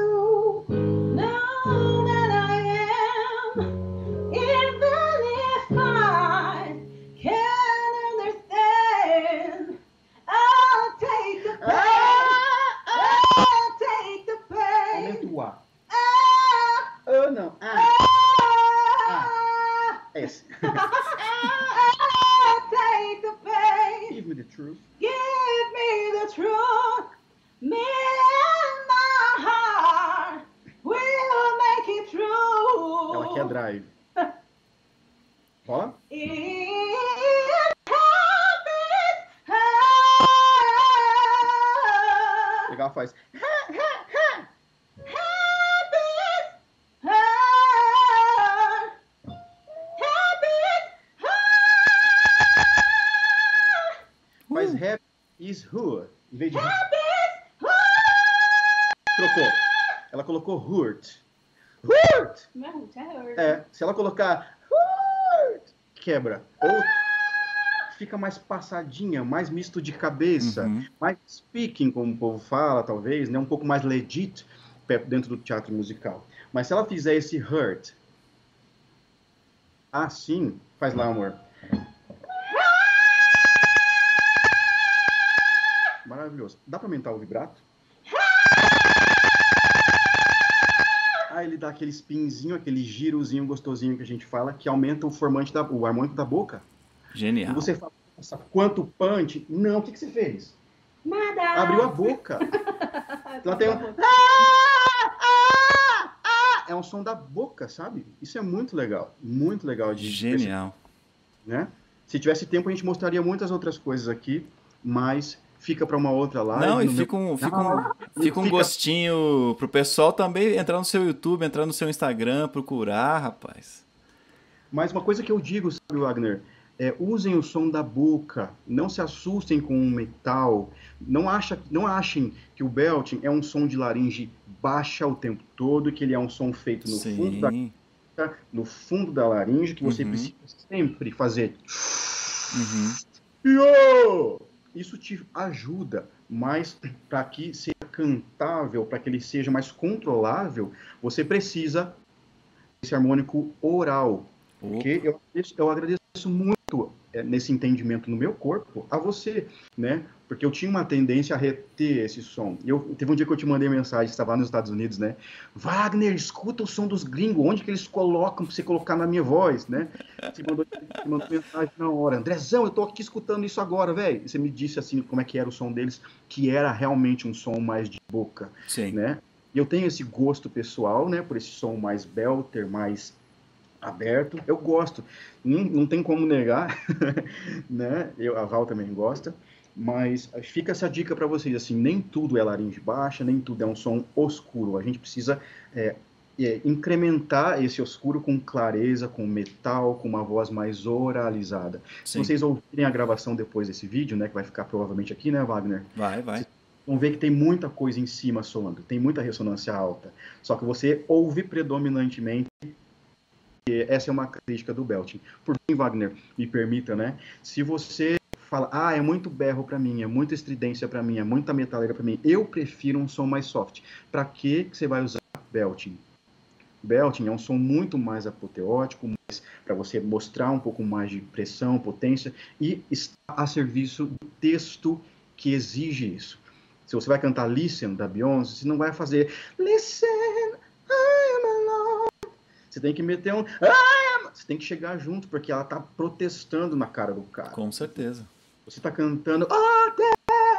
Yeah. Colocou hurt. Hurt! Não é rude, é hurt. É, se ela colocar hurt, quebra. Ou fica mais passadinha, mais misto de cabeça, Uhum. mais speaking, como o povo fala, talvez, né? Um pouco mais legit dentro do teatro musical. Mas se ela fizer esse hurt assim, faz lá, amor. Maravilhoso. Dá pra aumentar o vibrato? Ah, ele dá aquele spinzinho, aquele girozinho gostosinho que a gente fala, que aumenta o formante da, o harmônico da boca. E Genial. você fala, nossa, quanto punch. Não, o que, que você fez? Nada. Abriu a boca. Ela tem um... É um som da boca, sabe? Isso é muito legal. Muito legal de Genial. né? Se tivesse tempo, a gente mostraria muitas outras coisas aqui, mas fica para uma outra live. Não, e fica um, fica um, Não, fica um fica- gostinho pro pessoal também entrar no seu YouTube, entrar no seu Instagram, procurar, rapaz. Mas uma coisa que eu digo, sabe, Wagner? É, usem o som da boca, não se assustem com o metal, não, acha, não achem que o belting é um som de laringe baixa o tempo todo, que ele é um som feito no fundo da Sim. no fundo da laringe, que você Uhum. precisa sempre fazer. Uhum. Yo! Isso te ajuda, mas para que seja cantável, para que ele seja mais controlável, você precisa desse harmônico oral. Porque eu, agradeço- eu agradeço muito nesse entendimento no meu corpo a você, né? Porque eu tinha uma tendência a reter esse som. Eu, teve um dia que eu te mandei mensagem, estava lá nos Estados Unidos, né? Wagner, escuta o som dos gringos, onde que eles colocam para você colocar na minha voz, né? Você mandou, você mandou mensagem na hora. Andrezão, eu tô aqui escutando isso agora, velho. Você me disse assim como é que era o som deles, que era realmente um som mais de boca Sim. né? E eu tenho esse gosto pessoal, né, por esse som mais belter, mais aberto. Eu gosto, não, não tem como negar, né? Eu, a Val também gosta, mas fica essa dica para vocês, assim, nem tudo é laringe baixa, nem tudo é um som oscuro. A gente precisa é, é, incrementar esse oscuro com clareza, com metal, com uma voz mais oralizada. Sim. Se vocês ouvirem a gravação depois desse vídeo, né, que vai ficar provavelmente aqui, né, Wagner? Vai, vai. Vão ver que tem muita coisa em cima soando, tem muita ressonância alta. Só que você ouve predominantemente essa é uma característica do belting. Por fim, Wagner, me permita, né? Se você fala, ah, é muito berro para mim, é muita estridência para mim, é muita metaleira para mim, eu prefiro um som mais soft. Para que você vai usar belting? Belting é um som muito mais apoteótico, para você mostrar um pouco mais de pressão, potência e está a serviço do texto que exige isso. Se você vai cantar Listen da Beyoncé, você não vai fazer Listen. Você tem que meter um am... Você tem que chegar junto, porque ela está protestando na cara do cara. Com certeza. Você está cantando Oh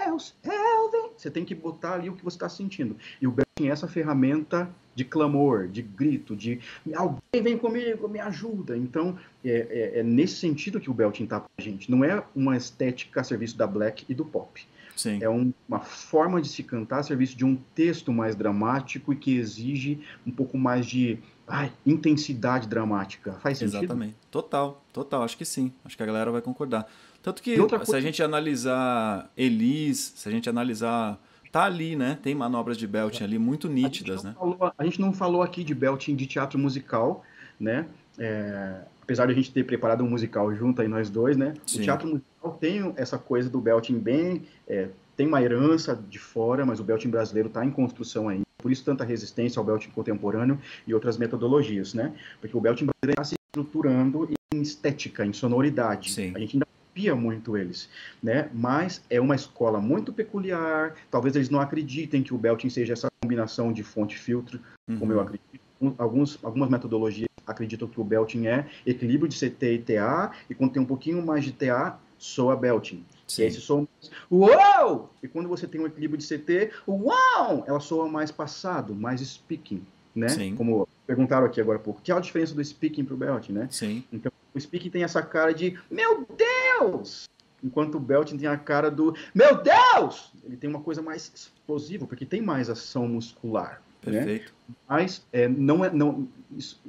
Deus, Elvin. Você tem que botar ali o que você está sentindo. E o Belting é essa ferramenta de clamor, de grito, de alguém vem comigo, me ajuda. Então, é, é, é nesse sentido que o Belting está pra gente. Não é uma estética a serviço da black e do pop. Sim. É um- uma forma de se cantar a serviço de um texto mais dramático e que exige um pouco mais de ai, intensidade dramática. Faz sentido? Exatamente. Total, total. Acho que sim. Acho que a galera vai concordar. Tanto que outra se a coisa- gente analisar Elis, se a gente analisar. Tá ali, né? Tem manobras de belting ali muito nítidas, né? falou, a gente não falou aqui de belting de teatro musical, né? É, apesar de a gente ter preparado um musical junto aí nós dois, né? Sim. O teatro musical tem essa coisa do belting bem, é, tem uma herança de fora, mas o belting brasileiro está em construção ainda. Por isso tanta resistência ao belting contemporâneo e outras metodologias, né? Porque o belting brasileiro está se estruturando em estética, em sonoridade. Sim. A gente ainda copia muito eles, né? Mas é uma escola muito peculiar. Talvez eles não acreditem que o belting seja essa combinação de fonte-filtro, como eu Uhum. acredito. Alguns, algumas metodologias acreditam que o belting é equilíbrio de CT e TA, e quando tem um pouquinho mais de TA, soa belting. Sim. E aí esse som, uau! E quando você tem um equilíbrio de CT, uau! Ela soa mais passado, mais speaking, né? Sim. Como perguntaram aqui agora há pouco. Que é a diferença do speaking pro belting, né? Sim. Então, o speaking tem essa cara de meu Deus! Enquanto o belting tem a cara do meu Deus! Ele tem uma coisa mais explosiva, porque tem mais ação muscular. Né? Perfeito. Mas é, não é, não, isso-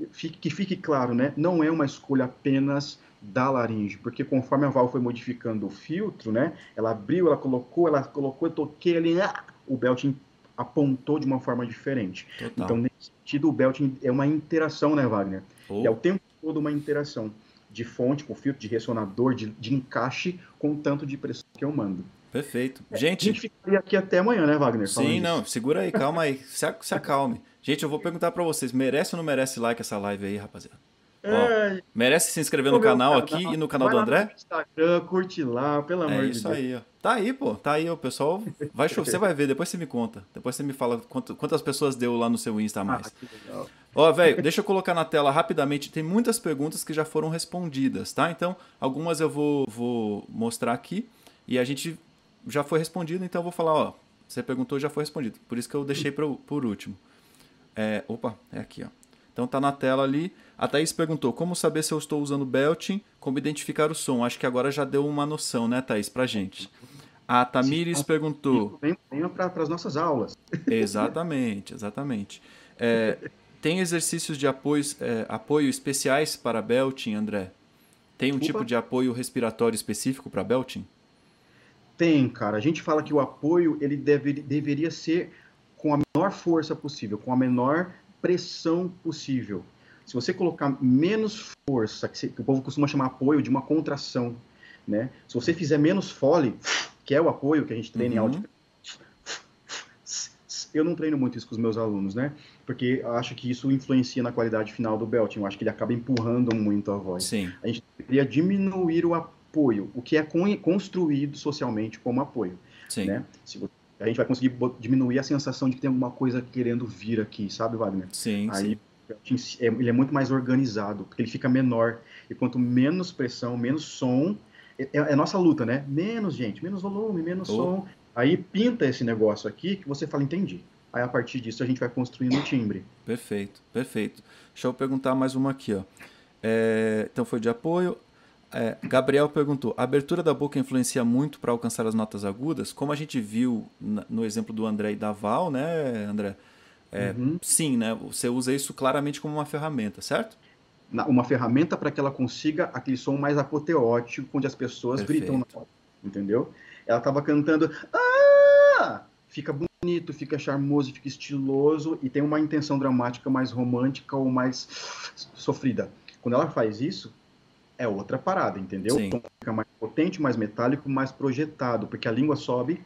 que fique claro, né? Não é uma escolha apenas da laringe, porque conforme a Val foi modificando o filtro, né? Ela abriu, ela colocou, ela colocou, eu toquei ali, ah, o belting apontou de uma forma diferente. Total. Então, nesse sentido, o belting é uma interação, né, Wagner? E é o tempo todo uma interação de fonte com filtro, de ressonador, de, de encaixe com o tanto de pressão que eu mando. Perfeito. A gente Gente, ficaria aqui até amanhã, né, Wagner? sim, disso. não, segura aí, calma aí. Se, ac- se acalme. Gente, eu vou perguntar pra vocês, merece ou não merece like essa live aí, rapaziada? É, merece se inscrever no canal canal, aqui e no canal vai do André? Instagram, curte lá, pelo amor É de isso Deus. aí, ó. Tá aí, pô. Tá aí, o pessoal. Vai chover. Você vai ver, depois você me conta. Depois você me fala quanto- quantas pessoas deu lá no seu Insta a mais. Ah, que legal. Ó, velho, deixa eu colocar na tela rapidamente. Tem muitas perguntas que já foram respondidas, tá? Então, algumas eu vou, vou mostrar aqui e a gente já foi respondido, então eu vou falar, ó. Você perguntou, já foi respondido. Por isso que eu deixei pro, por último. É, opa, é aqui, ó. Então tá na tela ali. A Thaís perguntou: como saber se eu estou usando belting? Como identificar o som? Acho que agora já deu uma noção, né, Thaís, pra gente. A Tamires perguntou. Vem, venha para as nossas aulas. Exatamente, exatamente. É, tem exercícios de apoios, é, apoio especiais para belting, André? Tem um Desculpa? tipo de apoio respiratório específico para belting? Tem, cara. A gente fala que o apoio ele deve, deveria ser com a menor força possível, com a menor pressão possível. Se você colocar menos força, que, o povo costuma chamar apoio de uma contração, né? Se você fizer menos fole, que é o apoio que a gente treina em Uhum. áudio, eu não treino muito isso com os meus alunos, né? Porque acho que isso influencia na qualidade final do belting. Eu acho que ele acaba empurrando muito a voz Sim, a gente deveria diminuir o apoio, o que é con- construído socialmente como apoio, sim. né? Se vo- a gente vai conseguir diminuir a sensação de que tem alguma coisa querendo vir aqui, sabe, Wagner? Sim, Aí sim. é- ele é muito mais organizado, porque ele fica menor. E quanto menos pressão, menos som, é, é a nossa luta, né? Menos gente, menos volume, menos Oh. som. Aí pinta esse negócio aqui que você fala, entendi. Aí a partir disso a gente vai construindo o timbre. Perfeito, perfeito. Deixa eu perguntar mais uma aqui, ó. É, então foi de apoio. É, Gabriel perguntou: a abertura da boca influencia muito para alcançar as notas agudas? Como a gente viu no exemplo do André e da Val, né, André? É, Uhum. Sim, né? Você usa isso claramente como uma ferramenta, certo? Uma ferramenta para que ela consiga aquele som mais apoteótico, onde as pessoas gritam na Perfeito. hora, entendeu? Ela estava cantando, ah! Fica bonito, fica charmoso, fica estiloso e tem uma intenção dramática mais romântica ou mais sofrida. Quando ela faz isso, é outra parada, entendeu? Sim. O som fica mais potente, mais metálico, mais projetado, porque a língua sobe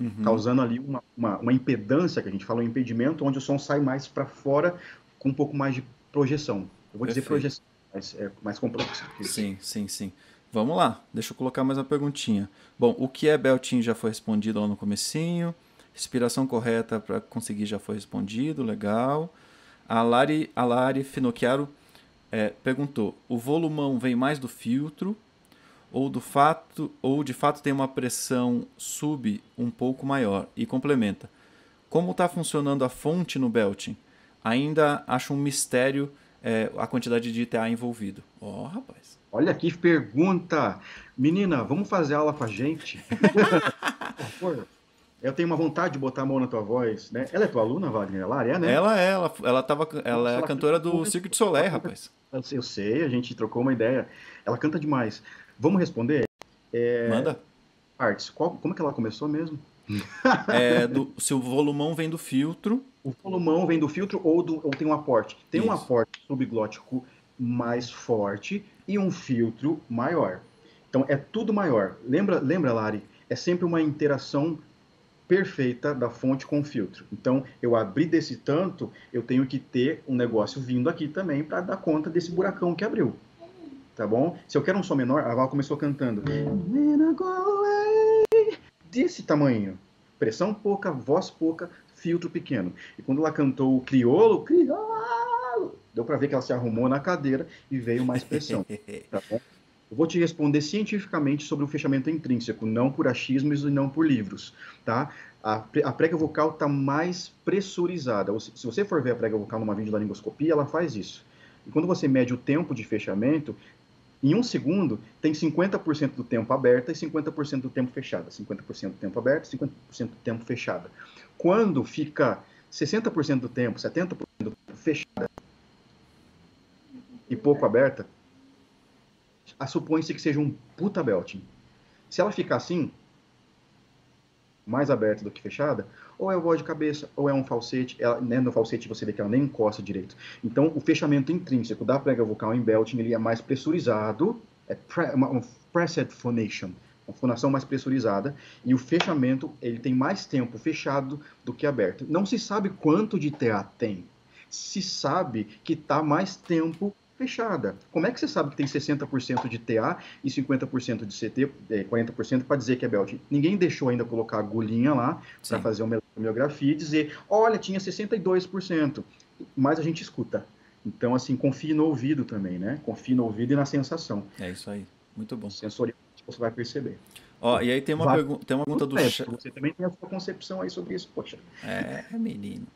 Uhum. causando ali uma, uma, uma impedância, que a gente fala um impedimento, onde o som sai mais para fora com um pouco mais de projeção. Eu vou dizer Perfeito. projeção, mas é mais complexo. Sim, sim, sim. Vamos lá, deixa eu colocar mais uma perguntinha. Bom, o que é belting já foi respondido lá no comecinho. Respiração correta para conseguir já foi respondido, legal. A Lari, a Lari Finocchiaro é, perguntou: o volumão vem mais do filtro ou do fato ou de fato tem uma pressão sub um pouco maior? E complementa: como está funcionando a fonte no belting? Ainda acho um mistério é, a quantidade de ITA envolvido. Ó, rapaz. Olha que pergunta! Menina, vamos fazer aula com a gente? Por favor. Eu tenho uma vontade de botar a mão na tua voz, né? Ela é tua aluna, Wagner? Ela é, né? Ela é, ela, ela, tava, ela é a cantora do. Cirque du Soleil, rapaz. Eu sei, a gente trocou uma ideia. Ela canta demais. Vamos responder? Manda. Arts, qual, como que ela começou mesmo? É, do, se o volumão vem do filtro, O volumão vem do filtro ou, do, ou tem um aporte? Tem um Isso. aporte subglótico mais forte e um filtro maior. Então é tudo maior. Lembra, lembra, Lari? É sempre uma interação perfeita da fonte com filtro. Então, eu abri desse tanto, eu tenho que ter um negócio vindo aqui também para dar conta desse buracão que abriu. Tá bom? Se eu quero um som menor, a Val começou cantando. Desse tamanho. Pressão pouca, voz pouca, filtro pequeno. E quando ela cantou o criolo, criolo, deu para ver que ela se arrumou na cadeira e veio mais pressão. Tá bom? Eu vou te responder cientificamente sobre o fechamento intrínseco, não por achismos e não por livros, tá? A, a prega vocal está mais pressurizada. Se, você for ver a prega vocal numa videolaringoscopia, ela faz isso. E quando você mede o tempo de fechamento, em um segundo, tem 50% do tempo aberta e 50% do tempo fechada. 50% do tempo aberto e 50% do tempo fechada. Quando fica 60% do tempo, 70% do tempo fechada e pouco aberta, supõe-se que seja um puta belting. Se ela ficar assim, mais aberta do que fechada, ou é o voz de cabeça, ou é um falsete. Ela, né, no falsete você vê que ela nem encosta direito. Então, o fechamento intrínseco da prega vocal em belting ele é mais pressurizado, é pre, uma, uma phonation, uma fonação mais pressurizada, e o fechamento ele tem mais tempo fechado do que aberto. Não se sabe quanto de TA tem, se sabe que está mais tempo fechada. Como é que você sabe que tem 60% de TA e 50% de CT, é, 40% para dizer que é Belt? Ninguém deixou ainda colocar a agulhinha lá para fazer uma homeografia e dizer, olha, tinha 62%, mas a gente escuta. Então, assim, confie no ouvido também, né? Confie no ouvido e na sensação. É isso aí. Muito bom. Sensorial, você vai perceber. Ó, e aí tem uma, Vai- pergu tem uma pergunta do chat. Você também tem a sua concepção aí sobre isso, poxa. É, menino.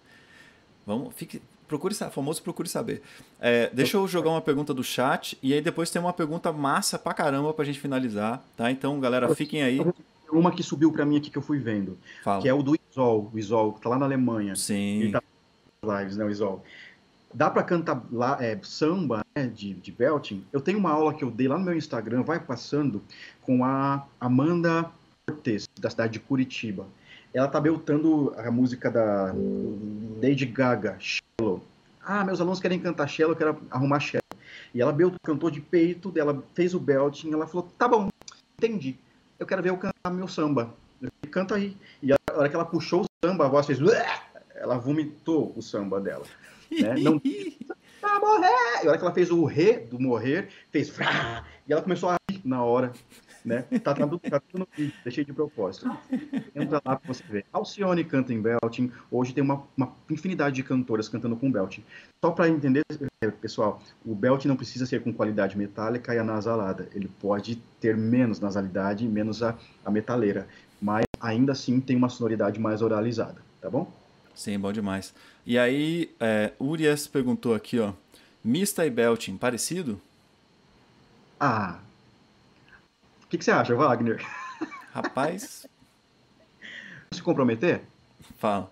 Vamos, fique, procure saber, famoso procure saber. É, deixa eu jogar uma pergunta do chat e aí depois tem uma pergunta massa pra caramba pra gente finalizar, tá? Então, galera, fiquem aí. Uma que subiu para mim aqui que eu fui vendo, Fala. que é o do Isol, o Isol, que tá lá na Alemanha. Sim. Ele tá nas lives, né, o Isol. Dá para cantar lá, é, samba né, de, de belting? Eu tenho uma aula que eu dei lá no meu Instagram, vai passando, com a Amanda Cortez, da cidade de Curitiba. Ela tá beltando a música da Lady Gaga, Shallow. Ah, meus alunos querem cantar Shallow, eu quero arrumar Shallow. E ela beltou, cantou de peito, ela fez o belting, ela falou, tá bom, entendi. Eu quero ver eu cantar meu samba. Eu falei, Canta aí. E a hora que ela puxou o samba, a voz fez... Ela vomitou o samba dela. né? Não pra morrer! E a hora que ela fez o re do morrer, fez e ela começou a rir na hora, né? Tá, tá, tudo, tá tudo no vídeo, deixei de propósito. Entra lá pra você ver. Alcione canta em belting, hoje tem uma, uma infinidade de cantoras cantando com belting. Só para entender, eh, pessoal, o belting não precisa ser com qualidade metálica e anasalada. Ele pode ter menos nasalidade e menos a, a metaleira, mas ainda assim tem uma sonoridade mais oralizada, tá bom? Sim, bom demais. E aí, é, Urias perguntou aqui, ó. Mista e belting, parecido? Ah. O que, que você acha, Wagner? Rapaz, Se comprometer? fala.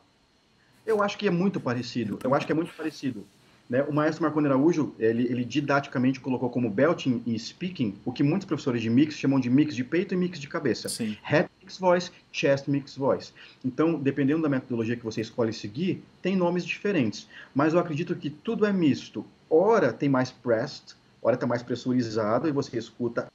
Eu acho que é muito parecido. Eu acho que é muito parecido. Né? O maestro Marconi Araújo, ele, ele didaticamente colocou como belting e speaking o que muitos professores de mix chamam de mix de peito e mix de cabeça. Sim. Head mix voice, chest mix voice. Então, dependendo da metodologia que você escolhe seguir, tem nomes diferentes. Mas eu acredito que tudo é misto. Ora tem mais pressed, ora está mais pressurizado e você escuta!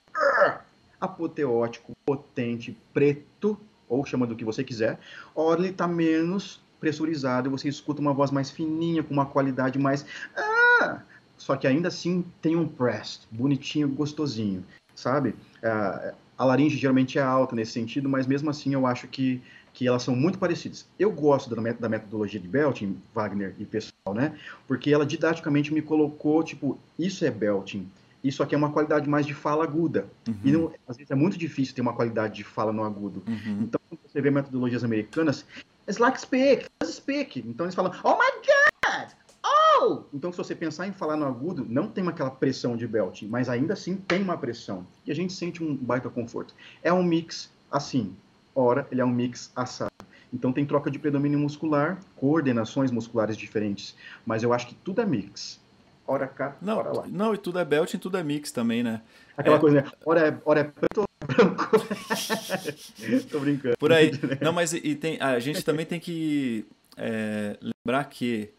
Apoteótico, potente, preto, ou chama do que você quiser. Ora ele está menos pressurizado e você escuta uma voz mais fininha, com uma qualidade mais. "Ah!" Só que ainda assim tem um pressed, bonitinho, gostosinho, sabe? Ah, a laringe geralmente é alta nesse sentido, mas mesmo assim eu acho que, que elas são muito parecidas. Eu gosto da, da metodologia de Belting, Wagner e pessoal, né? Porque ela didaticamente me colocou, tipo, isso é Belting. Isso aqui é uma qualidade mais de fala aguda. E não- às vezes é muito difícil ter uma qualidade de fala no agudo. Uhum. Então, quando você vê metodologias americanas, it's like speak, just speak. Então eles falam, oh my God! Oh! Então, se você pensar em falar no agudo, não tem aquela pressão de belting, mas ainda assim tem uma pressão. E a gente sente um baita conforto. É um mix assim. Ora, ele é um mix assado. Então tem troca de predomínio muscular, coordenações musculares diferentes. Mas eu acho que tudo é mix. Ora cá, Não, ora lá. não, e tudo é belting, tudo é mix também, né? Aquela é. coisa, né? Ora é, ora é preto ou é branco. Tô brincando. Por aí. Não, mas e, tem, a gente também tem que é, lembrar que,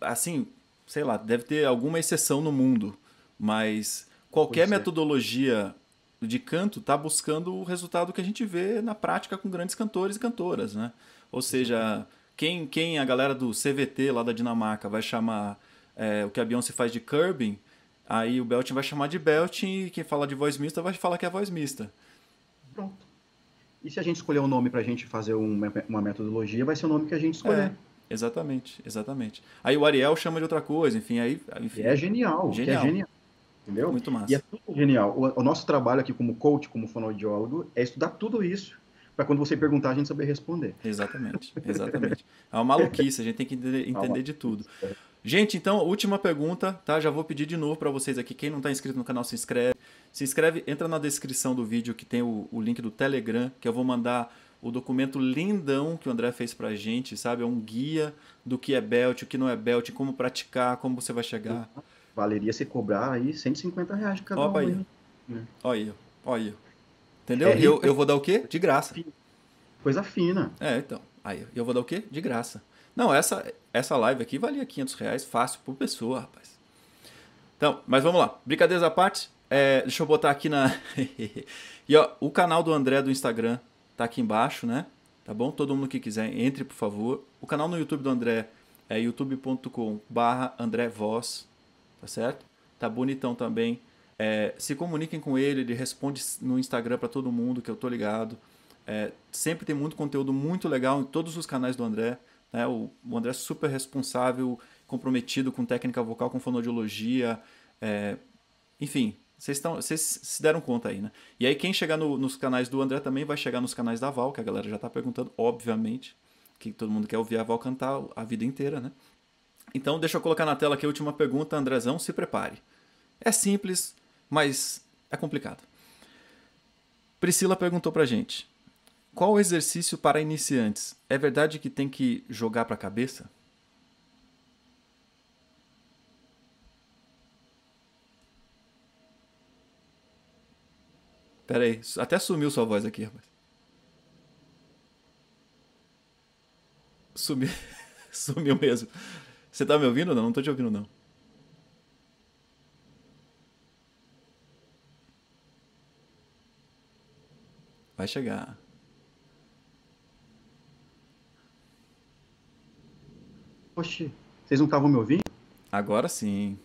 assim, sei lá, deve ter alguma exceção no mundo, mas qualquer Pois é. metodologia de canto está buscando o resultado que a gente vê na prática com grandes cantores e cantoras, né? Ou seja, quem, quem a galera do CVT lá da Dinamarca vai chamar é, o que a Beyoncé faz de curbing, aí o belting vai chamar de belting e quem fala de voz mista vai falar que é voz mista. Pronto. E se a gente escolher um nome pra gente fazer uma, uma metodologia, vai ser o nome que a gente escolher. É, exatamente, exatamente. Aí o Ariel chama de outra coisa, enfim, aí, enfim, E é genial, que Genial. é genial. Entendeu? muito massa. E é tudo genial. O, o nosso trabalho aqui como coach, como fonoaudiólogo, é estudar tudo isso. Pra quando você perguntar, a gente saber responder. Exatamente, exatamente. É uma maluquice, a gente tem que entender, entender de tudo. Gente, então, última pergunta, tá? Já vou pedir de novo para vocês aqui. Quem não está inscrito no canal, se inscreve. Se inscreve, entra na descrição do vídeo que tem o, o link do Telegram, que eu vou mandar o documento lindão que o André fez pra gente, sabe? É um guia do que é belt, o que não é belt, como praticar, como você vai chegar. Valeria você cobrar aí 150 reais de cada um. Opa aí. hein? Olha aí, olha aí. Entendeu? É E eu, eu vou dar o quê? De graça. Coisa fina. É, então. Aí, eu vou dar o quê? De graça. Não, essa, essa live aqui valia 500 reais fácil por pessoa, rapaz. Então, mas vamos lá. Brincadeiras à parte. é, deixa eu botar aqui na... e ó, o canal do André do Instagram tá aqui embaixo, né? Tá bom? Todo mundo que quiser, entre, por favor. O canal no YouTube do André é youtube.com barra André Voz, tá certo? Tá bonitão também. É, se comuniquem com ele, ele responde no Instagram para todo mundo, que eu tô ligado. É, sempre tem muito conteúdo muito legal em todos os canais do André. Né? O, o André é super responsável, comprometido com técnica vocal, com fonoaudiologia. é, enfim, vocês estão- vocês se deram conta aí, né? E aí quem chegar no- nos canais do André também vai chegar nos canais da Val, que a galera já está perguntando, obviamente, que todo mundo quer ouvir a Val cantar a vida inteira, né? Então, deixa eu colocar na tela aqui a última pergunta, Andrezão, se prepare. É simples, mas é complicado. Priscila perguntou pra gente: Qual o exercício para iniciantes? É verdade que tem que jogar pra cabeça? Pera aí, até sumiu sua voz aqui, rapaz. Sumiu, sumiu mesmo. Você tá me ouvindo ou não? Não tô te ouvindo, não. Vai chegar. Oxi, vocês não estavam me ouvindo? Agora sim.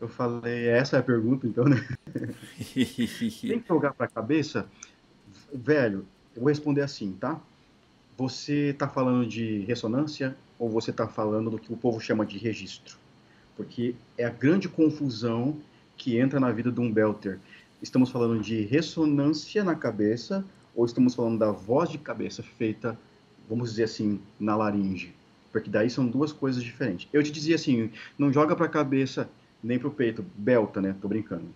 Eu falei, essa é a pergunta, então, né? Tem que jogar pra cabeça? Velho, eu vou responder assim, tá? Você tá falando de ressonância ou você tá falando do que o povo chama de registro? Porque é a grande confusão que entra na vida de um belter. Estamos falando de ressonância na cabeça ou estamos falando da voz de cabeça feita, vamos dizer assim, na laringe? porque daí são duas coisas diferentes. Eu te dizia assim, não joga para a cabeça nem para o peito, belta, né? Tô brincando.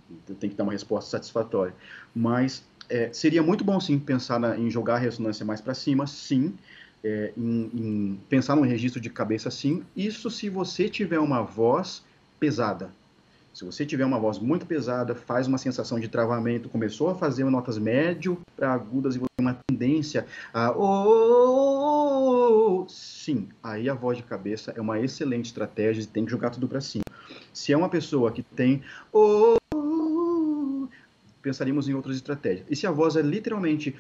Tem que dar uma resposta satisfatória. Mas é, seria muito bom sim pensar na, em jogar a ressonância mais para cima, sim. É, em, em pensar num registro de cabeça, sim. Isso se você tiver uma voz pesada. Se você tiver uma voz muito pesada, faz uma sensação de travamento, começou a fazer notas médio para agudas e você tem uma tendência a oh, oh, oh, sim, aí a voz de cabeça é uma excelente estratégia e tem que jogar tudo para cima. Se é uma pessoa que tem oh, pensaríamos em outras estratégias. E se a voz é literalmente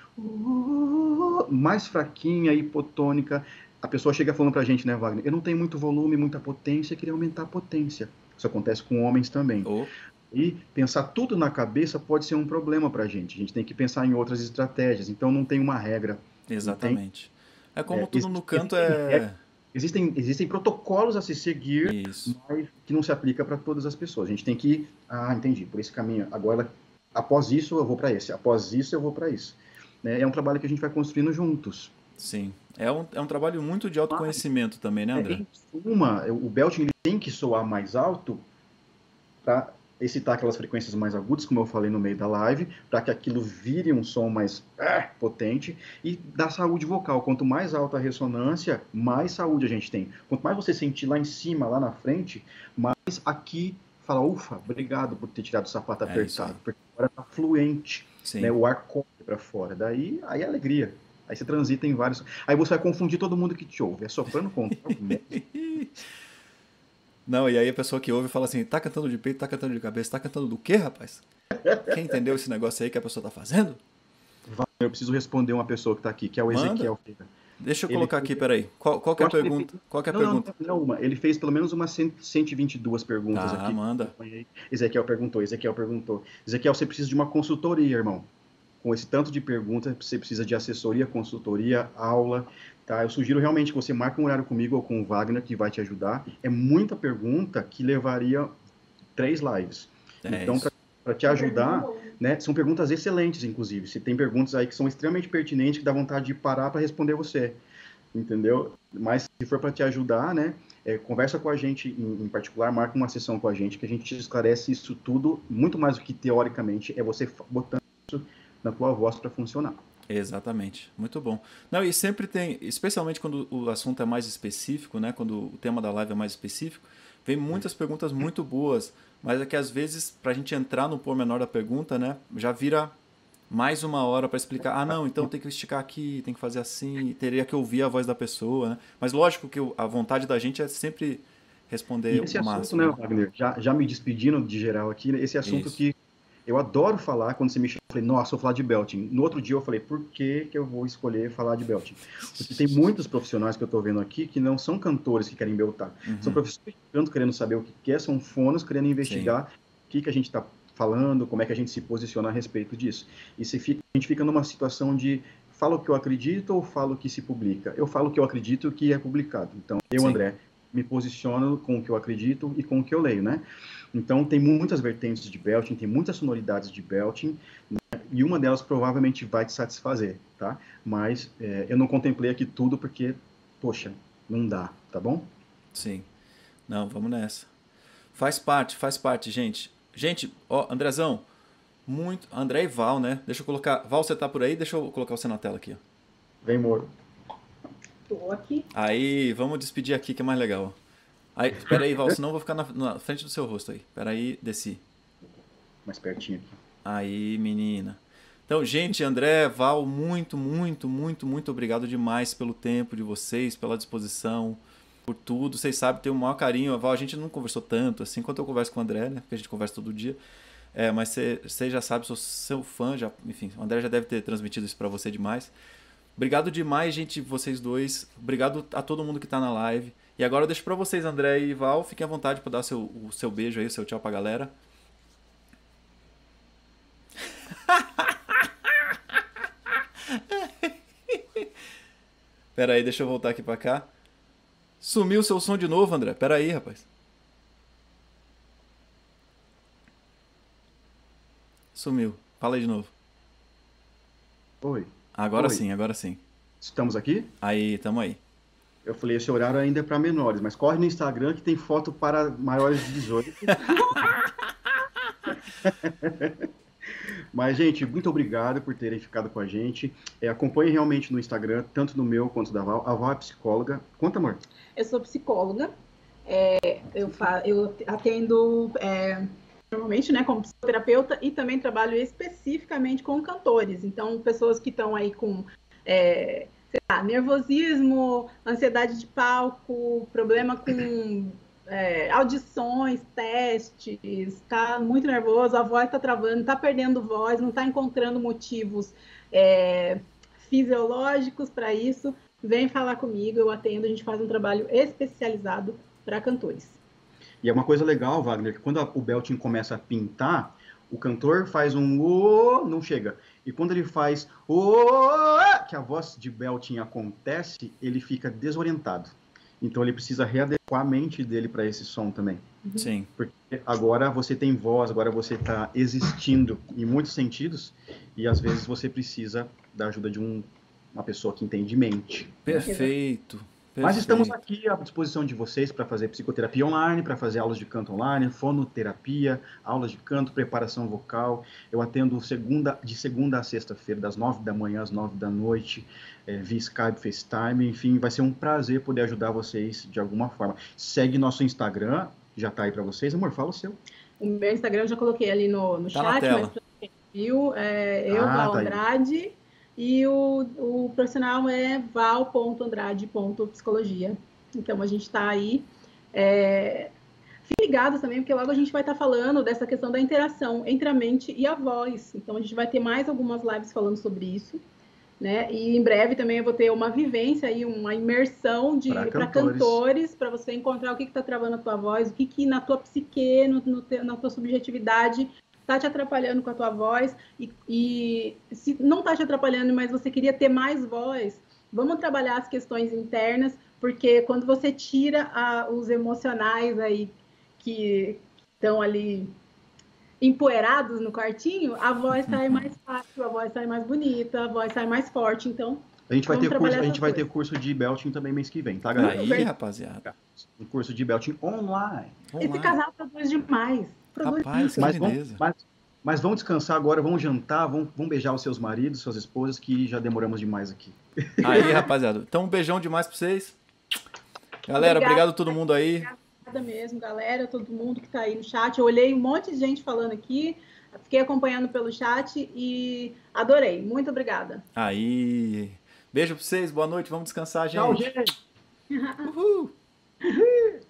mais fraquinha, hipotônica, a pessoa chega falando pra gente, né, Wagner? Eu não tenho muito volume, muita potência, queria aumentar a potência. Isso acontece com homens também. Oh. E pensar tudo na cabeça pode ser um problema pra gente. A gente tem que pensar em outras estratégias. Então não tem uma regra. Exatamente. É como É, tudo no canto é- é. Existem, existem protocolos a se seguir, Isso. mas que não se aplica para todas as pessoas. A gente tem que ir, ah, entendi, por esse caminho. Agora, após isso, eu vou para esse. Após isso, eu vou para isso. Né? É um trabalho que a gente vai construindo juntos. Sim. É um, é um trabalho muito de autoconhecimento também, né, André? É, em suma, o belting tem que soar mais alto para excitar aquelas frequências mais agudas, como eu falei no meio da live, para que aquilo vire um som mais ah, potente e dá saúde vocal. Quanto mais alta a ressonância, mais saúde a gente tem. Quanto mais você sentir lá em cima, lá na frente, mais aqui fala, ufa, obrigado por ter tirado o sapato É apertado, porque agora tá fluente, né? O ar corre para fora. Daí, aí é alegria. Aí você transita em vários. Aí você vai confundir todo mundo que te ouve. É soprano contralto, Não, e aí a pessoa que ouve fala assim, tá cantando de peito, tá cantando de cabeça, tá cantando do quê, rapaz? Quem entendeu esse negócio aí que a pessoa tá fazendo? Eu preciso responder uma pessoa que está aqui, que é o Manda. Ezequiel Feira. Deixa eu Ele colocar aqui, peraí. Qual, qual que é a pergunta? Qual que é a não, pergunta? não, não, uma. Ele fez pelo menos umas 100 122 perguntas Ah, aqui. manda. Ezequiel perguntou, Ezequiel perguntou. Ezequiel, você precisa de uma consultoria, irmão. Com esse tanto de perguntas, você precisa de assessoria, consultoria, aula, tá? Eu sugiro realmente que você marque um horário comigo ou com o Wagner, que vai te ajudar. É muita pergunta que levaria três lives. É então, para te ajudar, né? São perguntas excelentes, inclusive. Se tem perguntas aí que são extremamente pertinentes, que dá vontade de parar para responder você, entendeu? Mas se for para te ajudar, né? é, conversa com a gente em, em particular, marca uma sessão com a gente, que a gente te esclarece isso tudo, muito mais do que teoricamente, é você botando isso na tua voz para funcionar. Exatamente, muito bom. Não, e sempre tem, especialmente quando o assunto é mais específico, né? Quando o tema da live é mais específico, vem muitas perguntas muito boas, mas é que às vezes, para a gente entrar no pormenor da pergunta, né? Já vira mais uma hora para explicar. Ah, não, então tem que esticar aqui, tem que fazer assim, teria que ouvir a voz da pessoa, né? Mas lógico que a vontade da gente é sempre responder E esse o assunto, máximo. né, né? Wagner, já, já me despedindo de geral aqui, né, esse assunto Isso. que eu adoro falar, quando você me chama, eu falei, nossa, vou falar de belting. No outro dia eu falei, por que, que eu vou escolher falar de belting? Porque tem muitos profissionais que eu estou vendo aqui que não são cantores que querem beltar. Uhum. São professores de canto querendo saber o que é, são fonos querendo investigar o que, que a gente está falando, como é que a gente se posiciona a respeito disso. E se fica- a gente fica numa situação de falo o que eu acredito ou falo o que se publica? Eu falo o que eu acredito e o que é publicado. Então, eu, Sim. André, me posiciono com o que eu acredito e com o que eu leio, né? Então, tem muitas vertentes de belting, tem muitas sonoridades de belting, né? e uma delas provavelmente vai te satisfazer, tá? Mas é, eu não contemplei aqui tudo porque, poxa, não dá, tá bom? Sim. Não, vamos nessa. Faz parte, faz parte, gente. Gente, ó, Andrezão, muito. André e Val, né? Deixa eu colocar. Val, você tá por aí? Deixa eu colocar você na tela aqui, ó. Vem, Moro. Tô aqui. Aí, vamos despedir aqui que é mais legal. Aí, espera aí, Val, senão eu vou ficar na, na frente do seu rosto aí. Espera aí, desci. Mais pertinho aqui. Aí, menina. Então, gente, André, Val, muito, muito, muito, muito obrigado demais pelo tempo de vocês, pela disposição, por tudo. Vocês sabem, tem o maior carinho. Val, a gente não conversou tanto assim quanto eu converso com o André, né? Porque a gente conversa todo dia. É, mas você já sabe, sou seu fã, já, enfim, o André já deve ter transmitido isso pra você demais. Obrigado demais, gente, vocês dois. Obrigado a todo mundo que tá na live. E agora eu deixo pra vocês, André e Val, fiquem à vontade para dar seu, o seu beijo aí, o seu tchau pra galera. Pera aí, deixa eu voltar aqui pra cá. Sumiu o seu som de novo, André. Pera aí, rapaz. Sumiu. Fala aí de novo. Oi. Agora Oi. sim, agora sim. Estamos aqui? Aí, tamo aí. Eu falei, esse horário ainda é para menores, mas corre no Instagram que tem foto para maiores de 18. mas, gente, muito obrigado por terem ficado com a gente. É, acompanhe realmente no Instagram, tanto no meu quanto da Val. A Val é psicóloga. Conta, amor. Eu sou psicóloga. É, eu, fa eu atendo é, normalmente, né, como psicoterapeuta e também trabalho especificamente com cantores. Então, pessoas que estão aí com é, lá, nervosismo, ansiedade de palco, problema com é, audições, testes, está muito nervoso, a voz está travando, está perdendo voz, não está encontrando motivos é, fisiológicos para isso, vem falar comigo, eu atendo, a gente faz um trabalho especializado para cantores. E é uma coisa legal, Wagner, que quando a, o belting começa a pintar, o cantor faz um o, não chega. E quando ele faz o, que a voz de belting acontece, ele fica desorientado. Então ele precisa readequar a mente dele para esse som também. Sim. Porque agora você tem voz, agora você está existindo em muitos sentidos e às vezes você precisa da ajuda de um, uma pessoa que entende mente. Perfeito. Mas perfeito. estamos aqui à disposição de vocês para fazer psicoterapia online, para fazer aulas de canto online, fonoterapia, aulas de canto, preparação vocal. Eu atendo segunda, de segunda a sexta-feira, das nove da manhã às nove da noite, é, via Skype, FaceTime. Enfim, vai ser um prazer poder ajudar vocês de alguma forma. Segue nosso Instagram, já está aí para vocês. Amor, fala o seu. O meu Instagram eu já coloquei ali no, no Tá na chat, tela. mas pra quem viu, é eu, Ah, tá aí. E o, o profissional é val.andrade.psicologia. Então a gente está aí. É... Fiquem ligados também, porque logo a gente vai estar falando dessa questão da interação entre a mente e a voz. Então a gente vai ter mais algumas lives falando sobre isso. Né? E em breve também eu vou ter uma vivência aí, uma imersão de para cantores. para você encontrar o que está travando a tua voz, o que, que na tua psique, no, no na tua subjetividade está te atrapalhando com a tua voz. E, e se não está te atrapalhando, mas você queria ter mais voz, vamos trabalhar as questões internas, porque quando você tira a- os emocionais aí que estão ali empoeirados no quartinho, a voz sai mais fácil, a voz sai mais bonita, a voz sai mais forte. Então, A gente vai Vamos ter curso, trabalhar a gente vai ter curso de belting também mês que vem, tá, galera? Aí, rapaziada. Um curso de belting online. Vamos esse casal produz demais. Rapaz, que Mas vamos, mas, mas vamos descansar agora, vamos jantar, vamos, vamos beijar os seus maridos, suas esposas, que já demoramos demais aqui. Aí, rapaziada. Então, um beijão demais pra vocês. Galera, Obrigada. obrigado a todo mundo aí. Obrigada mesmo, galera, todo mundo que está aí no chat. Eu olhei um monte de gente falando aqui, fiquei acompanhando pelo chat e adorei. Muito obrigada. Aí. Beijo pra vocês, boa noite, vamos descansar, gente. Tchau, gente! Uhul.